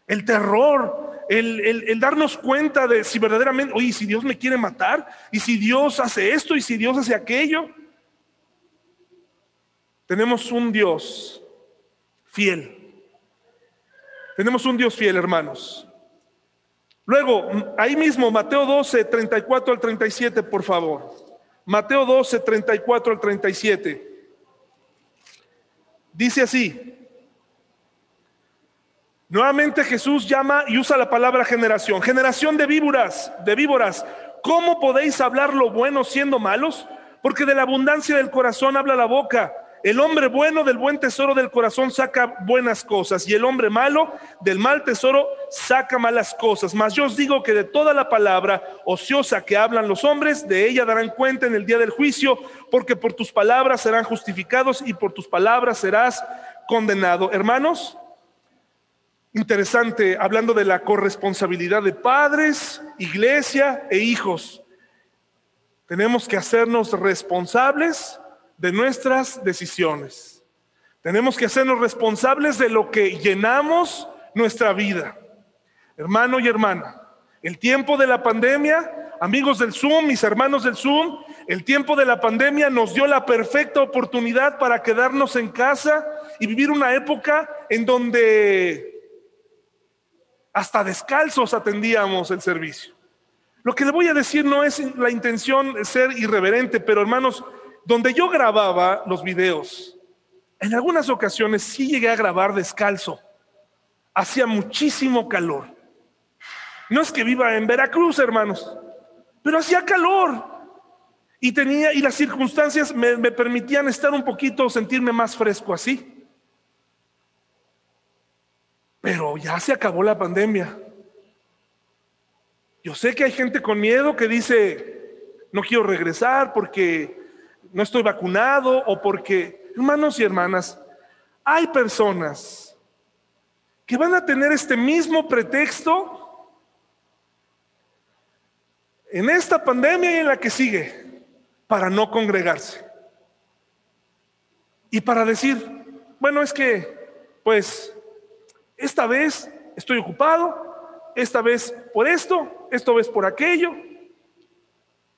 El terror, el, darnos cuenta de si verdaderamente, oye, si Dios me quiere matar, y si Dios hace esto, y si Dios hace aquello. Tenemos un Dios fiel. Tenemos un Dios fiel, hermanos. Luego, ahí mismo, Mateo 12, 34 al 37, por favor. Mateo 12, 34 al 37. Dice así. Nuevamente Jesús llama y usa la palabra generación. Generación de víboras, de víboras. ¿Cómo podéis hablar lo bueno siendo malos? Porque de la abundancia del corazón habla la boca. El hombre bueno del buen tesoro del corazón saca buenas cosas y el hombre malo del mal tesoro saca malas cosas. Mas yo os digo que de toda la palabra ociosa que hablan los hombres, de ella darán cuenta en el día del juicio, porque por tus palabras serán justificados y por tus palabras serás condenado. Hermanos, interesante hablando de la corresponsabilidad de padres, iglesia e hijos. Tenemos que hacernos responsables de nuestras decisiones. Tenemos que hacernos responsables de lo que llenamos nuestra vida. Hermano y hermana, el tiempo de la pandemia, amigos del Zoom, mis hermanos del Zoom, el tiempo de la pandemia nos dio la perfecta oportunidad para quedarnos en casa y vivir una época en donde hasta descalzos atendíamos el servicio. Lo que le voy a decir no es la intención de ser irreverente, pero hermanos, donde yo grababa los videos, en algunas ocasiones sí llegué a grabar descalzo. Hacía muchísimo calor. No es que viva en Veracruz, hermanos, pero hacía calor. Y tenía, y las circunstancias me, me permitían estar un poquito, sentirme más fresco así. Pero ya se acabó la pandemia. Yo sé que hay gente con miedo que dice, no quiero regresar porque no estoy vacunado o porque, hermanos y hermanas, hay personas que van a tener este mismo pretexto en esta pandemia y en la que sigue para no congregarse. Y para decir, bueno, es que, pues, esta vez estoy ocupado, esta vez por esto, esta vez por aquello.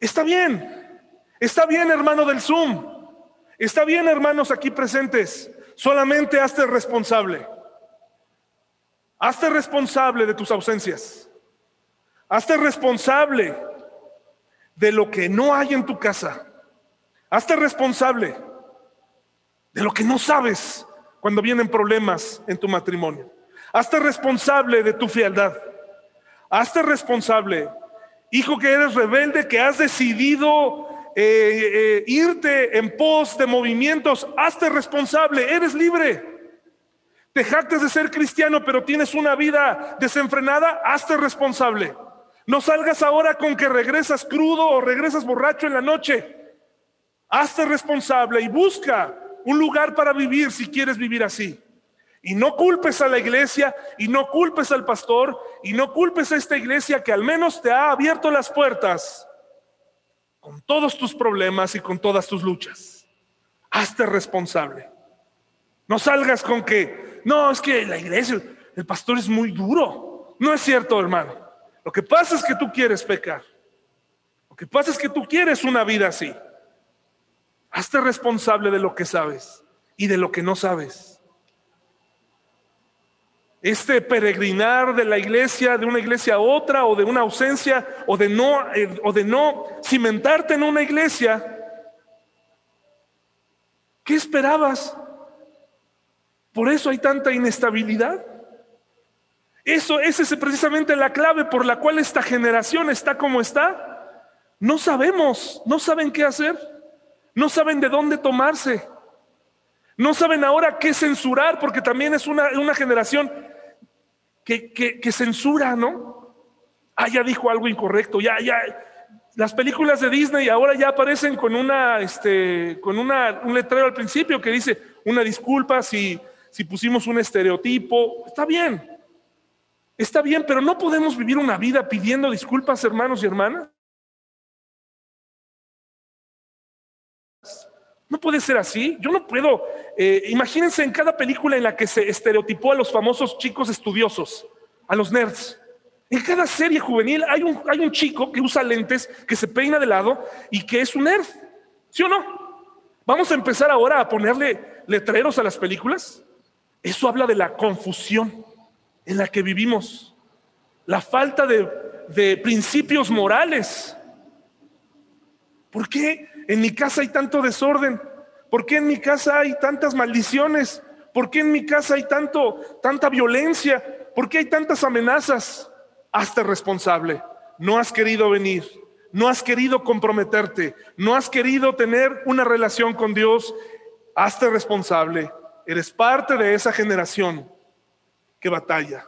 Está bien, Está bien, hermano del Zoom. Está bien, hermanos aquí presentes. Solamente hazte responsable. Hazte responsable de tus ausencias. Hazte responsable de lo que no hay en tu casa. Hazte responsable de lo que no sabes cuando vienen problemas en tu matrimonio. Hazte responsable de tu frialdad. Hazte responsable, hijo que eres rebelde, que has decidido eh, eh, irte en pos de movimientos, hazte responsable, eres libre. Te de ser cristiano, pero tienes una vida desenfrenada, hazte responsable. No salgas ahora con que regresas crudo o regresas borracho en la noche. Hazte responsable y busca un lugar para vivir si quieres vivir así. Y no culpes a la iglesia y no culpes al pastor y no culpes a esta iglesia que al menos te ha abierto las puertas con todos tus problemas y con todas tus luchas. Hazte responsable. No salgas con que, no, es que la iglesia, el pastor es muy duro. No es cierto, hermano. Lo que pasa es que tú quieres pecar. Lo que pasa es que tú quieres una vida así. Hazte responsable de lo que sabes y de lo que no sabes. Este peregrinar de la iglesia, de una iglesia a otra, o de una ausencia, o de no, eh, o de no cimentarte en una iglesia, ¿qué esperabas? Por eso hay tanta inestabilidad. Eso, esa es precisamente la clave por la cual esta generación está como está. No sabemos, no saben qué hacer, no saben de dónde tomarse, no saben ahora qué censurar, porque también es una, una generación que, que, censura, ¿no? Ah, ya dijo algo incorrecto, ya, ya. Las películas de Disney ahora ya aparecen con una, este, con una, un letrero al principio que dice una disculpa si, si pusimos un estereotipo. Está bien, Está bien, pero no podemos vivir una vida pidiendo disculpas, hermanos y hermanas. No puede ser así. Yo no puedo. Eh, imagínense en cada película en la que se estereotipó a los famosos chicos estudiosos, a los nerds. En cada serie juvenil hay un, hay un chico que usa lentes, que se peina de lado y que es un nerd. ¿Sí o no? Vamos a empezar ahora a ponerle letreros a las películas. Eso habla de la confusión en la que vivimos, la falta de, principios morales. ¿Por qué en mi casa hay tanto desorden? ¿Por qué en mi casa hay tantas maldiciones? ¿Por qué en mi casa hay tanto, tanta violencia? ¿Por qué hay tantas amenazas? Hazte responsable. No has querido venir, no has querido comprometerte, no has querido tener una relación con Dios. Hazte responsable. Eres parte de esa generación que batalla.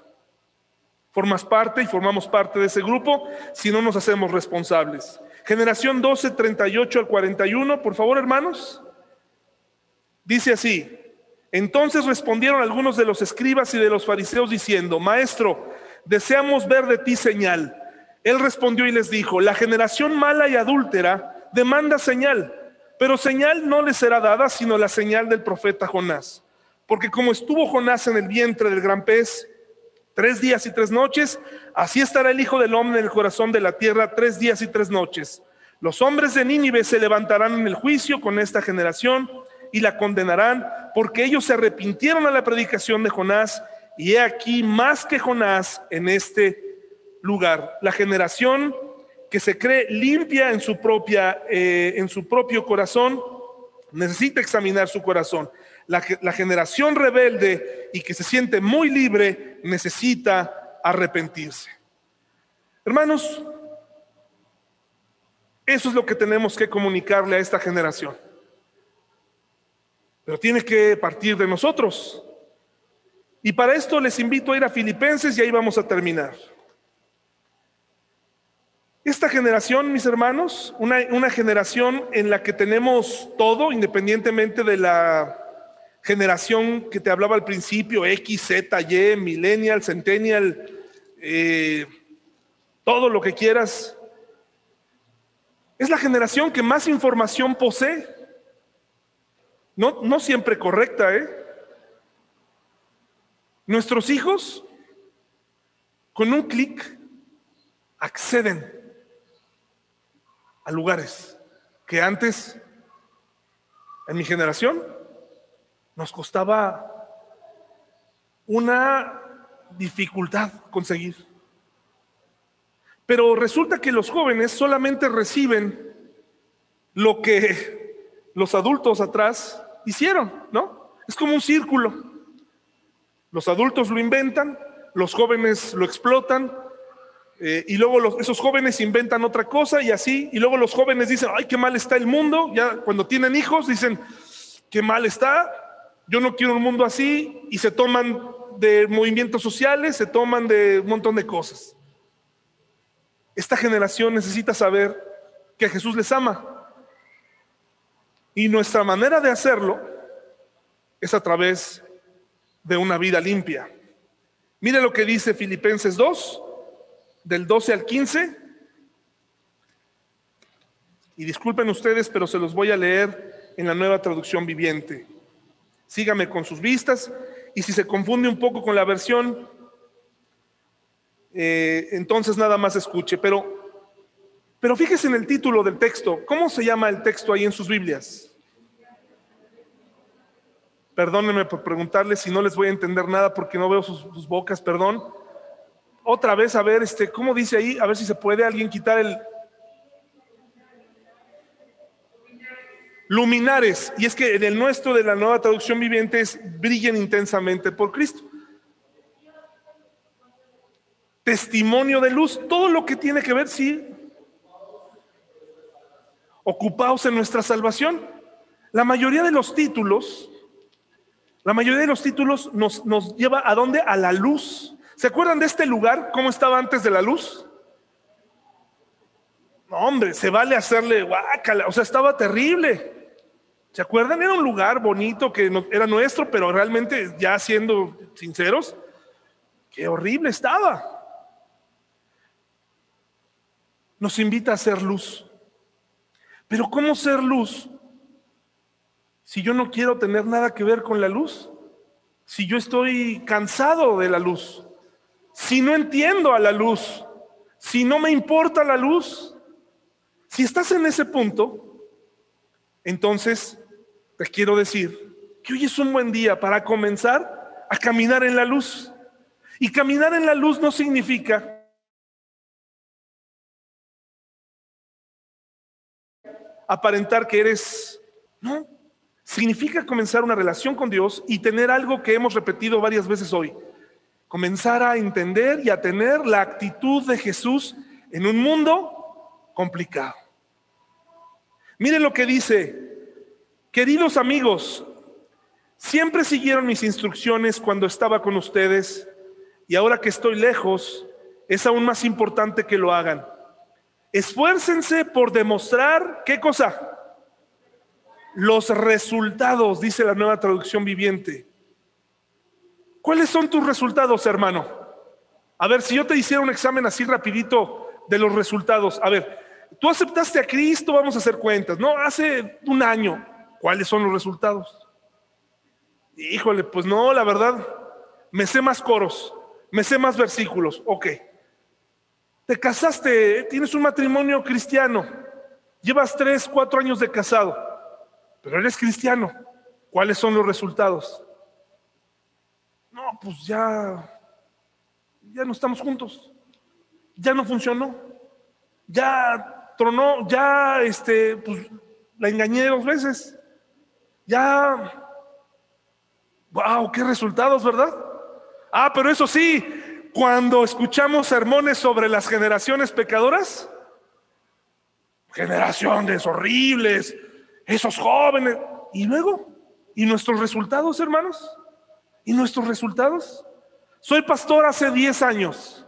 Formas parte y formamos parte de ese grupo si no nos hacemos responsables. Generación 12, 38 al 41, por favor, hermanos. Dice así, entonces respondieron algunos de los escribas y de los fariseos diciendo, Maestro, deseamos ver de ti señal. Él respondió y les dijo, la generación mala y adúltera demanda señal, pero señal no le será dada sino la señal del profeta Jonás. Porque como estuvo Jonás en el vientre del gran pez, tres días y tres noches, así estará el Hijo del Hombre en el corazón de la tierra tres días y tres noches. Los hombres de Nínive se levantarán en el juicio con esta generación y la condenarán, porque ellos se arrepintieron a la predicación de Jonás, y he aquí más que Jonás en este lugar. La generación que se cree limpia en su propia, eh, en su propio corazón, necesita examinar su corazón la, generación rebelde y que se siente muy libre necesita arrepentirse. Hermanos, eso es lo que tenemos que comunicarle a esta generación. Pero tiene que partir de nosotros. Y para esto les invito a ir a Filipenses y ahí vamos a terminar. Esta generación, mis hermanos, una, generación en la que tenemos todo, independientemente de la generación que te hablaba al principio, X, Z, Y, Millennial, Centennial, eh, todo lo que quieras, es la generación que más información posee. No, no siempre correcta, ¿eh? Nuestros hijos, con un clic, acceden a lugares que antes, en mi generación, nos costaba una dificultad conseguir. Pero resulta que los jóvenes solamente reciben lo que los adultos atrás hicieron, ¿no? Es como un círculo. Los adultos lo inventan, los jóvenes lo explotan, eh, y luego esos jóvenes inventan otra cosa y así, y luego los jóvenes dicen, ay, qué mal está el mundo, ya cuando tienen hijos dicen, qué mal está, yo no quiero un mundo así y se toman de movimientos sociales, se toman de un montón de cosas. Esta generación necesita saber que Jesús les ama. Y nuestra manera de hacerlo es a través de una vida limpia. Mire lo que dice Filipenses 2, del 12 al 15. Y disculpen ustedes, pero se los voy a leer en la nueva traducción viviente. Sígame con sus vistas y si se confunde un poco con la versión, eh, entonces nada más escuche. Pero, pero fíjese en el título del texto. ¿Cómo se llama el texto ahí en sus Biblias? Perdónenme por preguntarles si no les voy a entender nada porque no veo sus, sus bocas, perdón. Otra vez, a ver, este, ¿cómo dice ahí? A ver si se puede alguien quitar el, luminares. Y es que en el nuestro de la nueva traducción viviente es brillen intensamente por Cristo. Testimonio de luz, todo lo que tiene que ver, sí. Ocupaos en nuestra salvación. La mayoría de los títulos, la mayoría de los títulos nos, nos lleva a dónde? A la luz. ¿Se acuerdan de este lugar? ¿Cómo estaba antes de la luz? No, hombre, se vale hacerle guácala, o sea, estaba terrible. ¿Se acuerdan? Era un lugar bonito que era nuestro, pero realmente, ya siendo sinceros, qué horrible estaba. Nos invita a ser luz. Pero ¿cómo ser luz si yo no quiero tener nada que ver con la luz? Si yo estoy cansado de la luz, si no entiendo a la luz, si no me importa la luz, si estás en ese punto, entonces te quiero decir que hoy es un buen día para comenzar a caminar en la luz. Y caminar en la luz no significa aparentar que eres, no, significa comenzar una relación con Dios y tener algo que hemos repetido varias veces hoy. Comenzar a entender y a tener la actitud de Jesús en un mundo complicado. Miren lo que dice Queridos amigos, siempre siguieron mis instrucciones cuando estaba con ustedes y ahora que estoy lejos, es aún más importante que lo hagan. Esfuércense por demostrar qué cosa? Los resultados, dice la nueva traducción viviente. ¿Cuáles son tus resultados, hermano? A ver, si yo te hiciera un examen así rapidito de los resultados, a ver, tú aceptaste a Cristo, vamos a hacer cuentas, ¿no? Hace un año, ¿Cuáles son los resultados? Híjole, pues no, la verdad, me sé más coros, me sé más versículos. Ok. Te casaste, tienes un matrimonio cristiano, llevas tres, cuatro años de casado, pero eres cristiano. ¿Cuáles son los resultados? No, pues ya, ya no estamos juntos, ya no funcionó, ya tronó, ya este, pues la engañé dos veces. Ya, wow, qué resultados, ¿verdad? Ah, pero eso sí, cuando escuchamos sermones sobre las generaciones pecadoras, generaciones horribles, esos jóvenes, y luego, ¿y nuestros resultados, hermanos? ¿Y nuestros resultados? Soy pastor hace 10 años.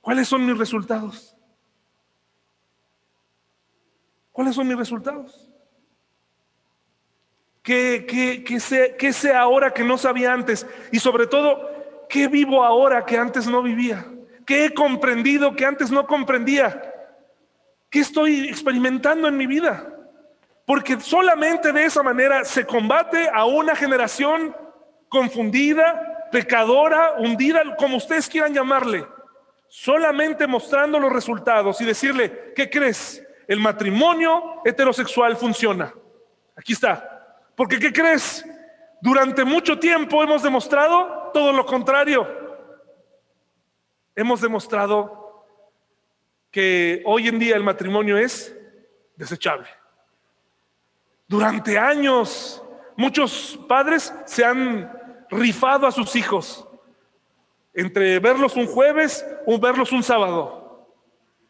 ¿Cuáles son mis resultados? ¿Cuáles son mis resultados? ¿Qué, sé, sé ahora que no sabía antes? Y sobre todo, ¿qué vivo ahora que antes no vivía? ¿Qué he comprendido que antes no comprendía? ¿Qué estoy experimentando en mi vida? Porque solamente de esa manera se combate a una generación confundida, pecadora, hundida, como ustedes quieran llamarle. Solamente mostrando los resultados y decirle, ¿qué crees? El matrimonio heterosexual funciona. Aquí está. Porque ¿qué crees? Durante mucho tiempo hemos demostrado todo lo contrario. Hemos demostrado que hoy en día el matrimonio es desechable. Durante años muchos padres se han rifado a sus hijos entre verlos un jueves o verlos un sábado.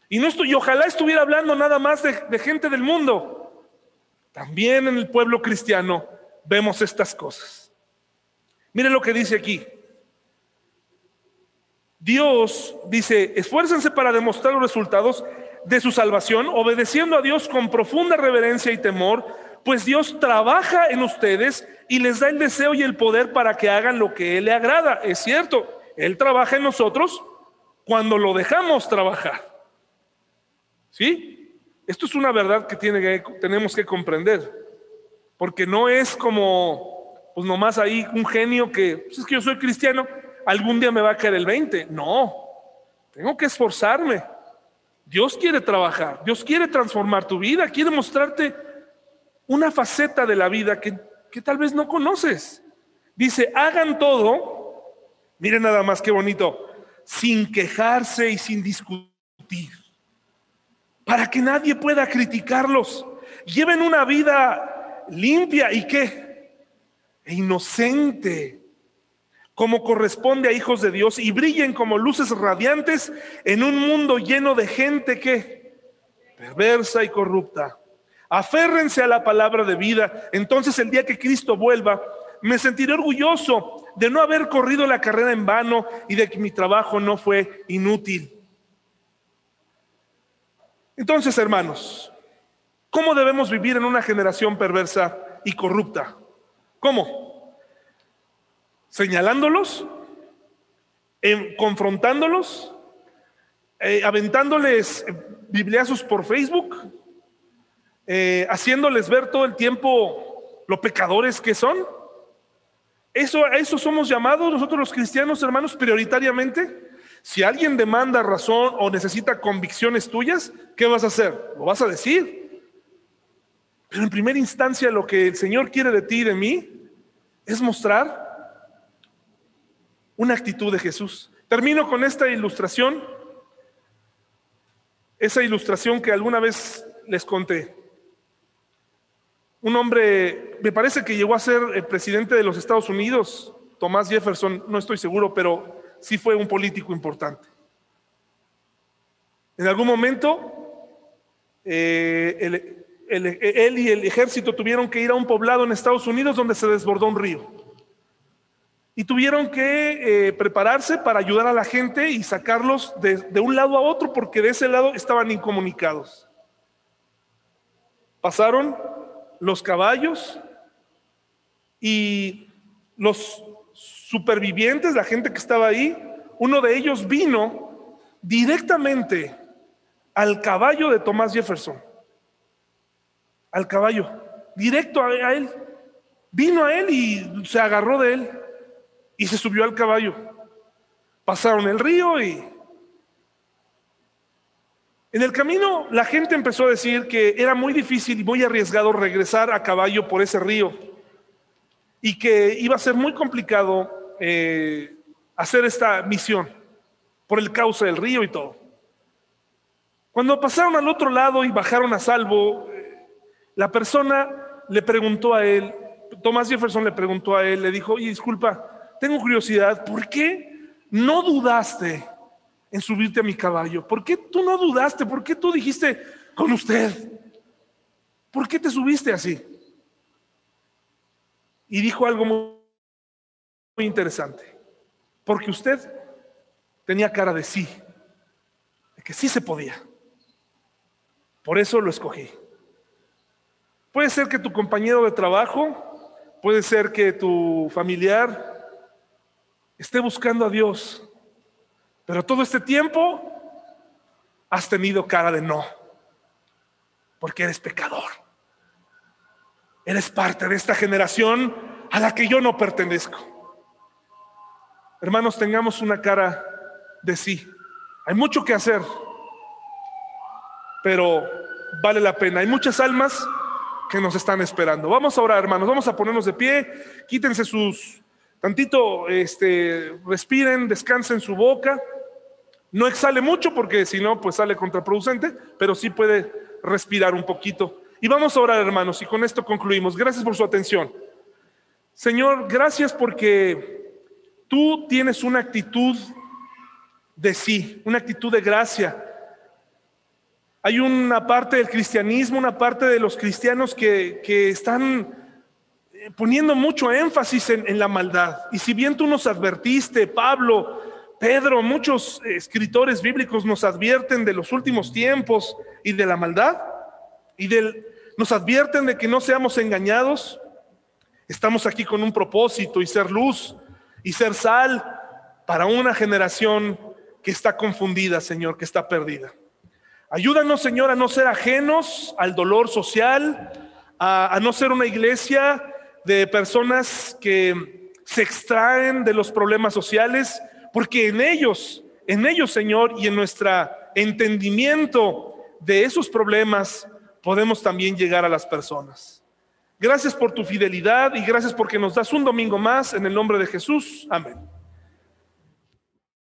Y, no estoy, y ojalá estuviera hablando nada más de, de gente del mundo. También en el pueblo cristiano vemos estas cosas. Miren lo que dice aquí. Dios dice, esfuércense para demostrar los resultados de su salvación, obedeciendo a Dios con profunda reverencia y temor, pues Dios trabaja en ustedes y les da el deseo y el poder para que hagan lo que Él le agrada. Es cierto, Él trabaja en nosotros cuando lo dejamos trabajar. ¿Sí? Esto es una verdad que, tenemos que comprender, porque no es como, pues nomás ahí un genio que, pues es que yo soy cristiano, algún día me va a caer el 20. No, tengo que esforzarme. Dios quiere trabajar, Dios quiere transformar tu vida, quiere mostrarte una faceta de la vida que, que tal vez no conoces. Dice, hagan todo, miren nada más qué bonito, sin quejarse y sin discutir, para que nadie pueda criticarlos. Lleven una vida limpia y qué? E inocente, como corresponde a hijos de Dios, y brillen como luces radiantes en un mundo lleno de gente que perversa y corrupta. Aférrense a la palabra de vida. Entonces el día que Cristo vuelva, me sentiré orgulloso de no haber corrido la carrera en vano y de que mi trabajo no fue inútil. Entonces, hermanos, ¿cómo debemos vivir en una generación perversa y corrupta? ¿Cómo? Señalándolos, confrontándolos, eh, aventándoles bibliazos por Facebook, eh, haciéndoles ver todo el tiempo lo pecadores que son. Eso, a eso somos llamados nosotros los cristianos, hermanos, prioritariamente. Si alguien demanda razón o necesita convicciones tuyas, ¿qué vas a hacer? Lo vas a decir. Pero en primera instancia lo que el Señor quiere de ti y de mí es mostrar una actitud de Jesús. Termino con esta ilustración, esa ilustración que alguna vez les conté un hombre, me parece que llegó a ser el presidente de los Estados Unidos, Thomas Jefferson, no estoy seguro, pero sí fue un político importante. En algún momento, eh, él y el ejército tuvieron que ir a un poblado en Estados Unidos donde se desbordó un río. Y tuvieron que eh, prepararse para ayudar a la gente y sacarlos de un lado a otro porque de ese lado estaban incomunicados. Pasaron los caballos y los supervivientes, la gente que estaba ahí, uno de ellos vino directamente al caballo de Thomas Jefferson. Al caballo, directo a, él. Vino a él y se agarró de él y se subió al caballo. Pasaron el río y en el camino la gente empezó a decir que era muy difícil y muy arriesgado regresar a caballo por ese río y que iba a ser muy complicado eh, hacer esta misión por el cauce del río y todo. Cuando pasaron al otro lado y bajaron a salvo, eh, la persona le preguntó a él, Thomas Jefferson le preguntó a él, le dijo, oye, disculpa, tengo curiosidad, ¿por qué no dudaste en subirte a mi caballo? ¿Por qué tú no dudaste? ¿Por qué tú dijiste con usted? ¿Por qué te subiste así? Y dijo algo muy, interesante. Porque usted tenía cara de sí, de que sí se podía. Por eso lo escogí. Puede ser que tu compañero de trabajo, puede ser que tu familiar esté buscando a Dios pero todo este tiempo has tenido cara de no, porque eres pecador. Eres parte de esta generación a la que yo no pertenezco. Hermanos, tengamos una cara de sí. Hay mucho que hacer, pero vale la pena. Hay muchas almas que nos están esperando. Vamos a orar, hermanos. Vamos a ponernos de pie. Quítense sus tantito, este, respiren, descansen su boca. No exhale mucho porque si no, pues sale contraproducente, pero sí puede respirar un poquito. Y vamos a orar, hermanos, y con esto concluimos. Gracias por su atención. Señor, gracias porque tú tienes una actitud de sí, una actitud de gracia. Hay una parte del cristianismo, una parte de los cristianos que, están eh, poniendo mucho énfasis en, en la maldad. Y si bien tú nos advertiste, Pablo, Pedro, muchos escritores bíblicos nos advierten de los últimos tiempos y de la maldad y del, nos advierten de que no seamos engañados. Estamos aquí con un propósito y ser luz y ser sal para una generación que está confundida, Señor, que está perdida. Ayúdanos, Señor, a no ser ajenos al dolor social, a, a no ser una iglesia de personas que se extraen de los problemas sociales, porque en ellos, en ellos, Señor, y en nuestro entendimiento de esos problemas, podemos también llegar a las personas. Gracias por tu fidelidad y gracias porque nos das un domingo más en el nombre de Jesús. Amén.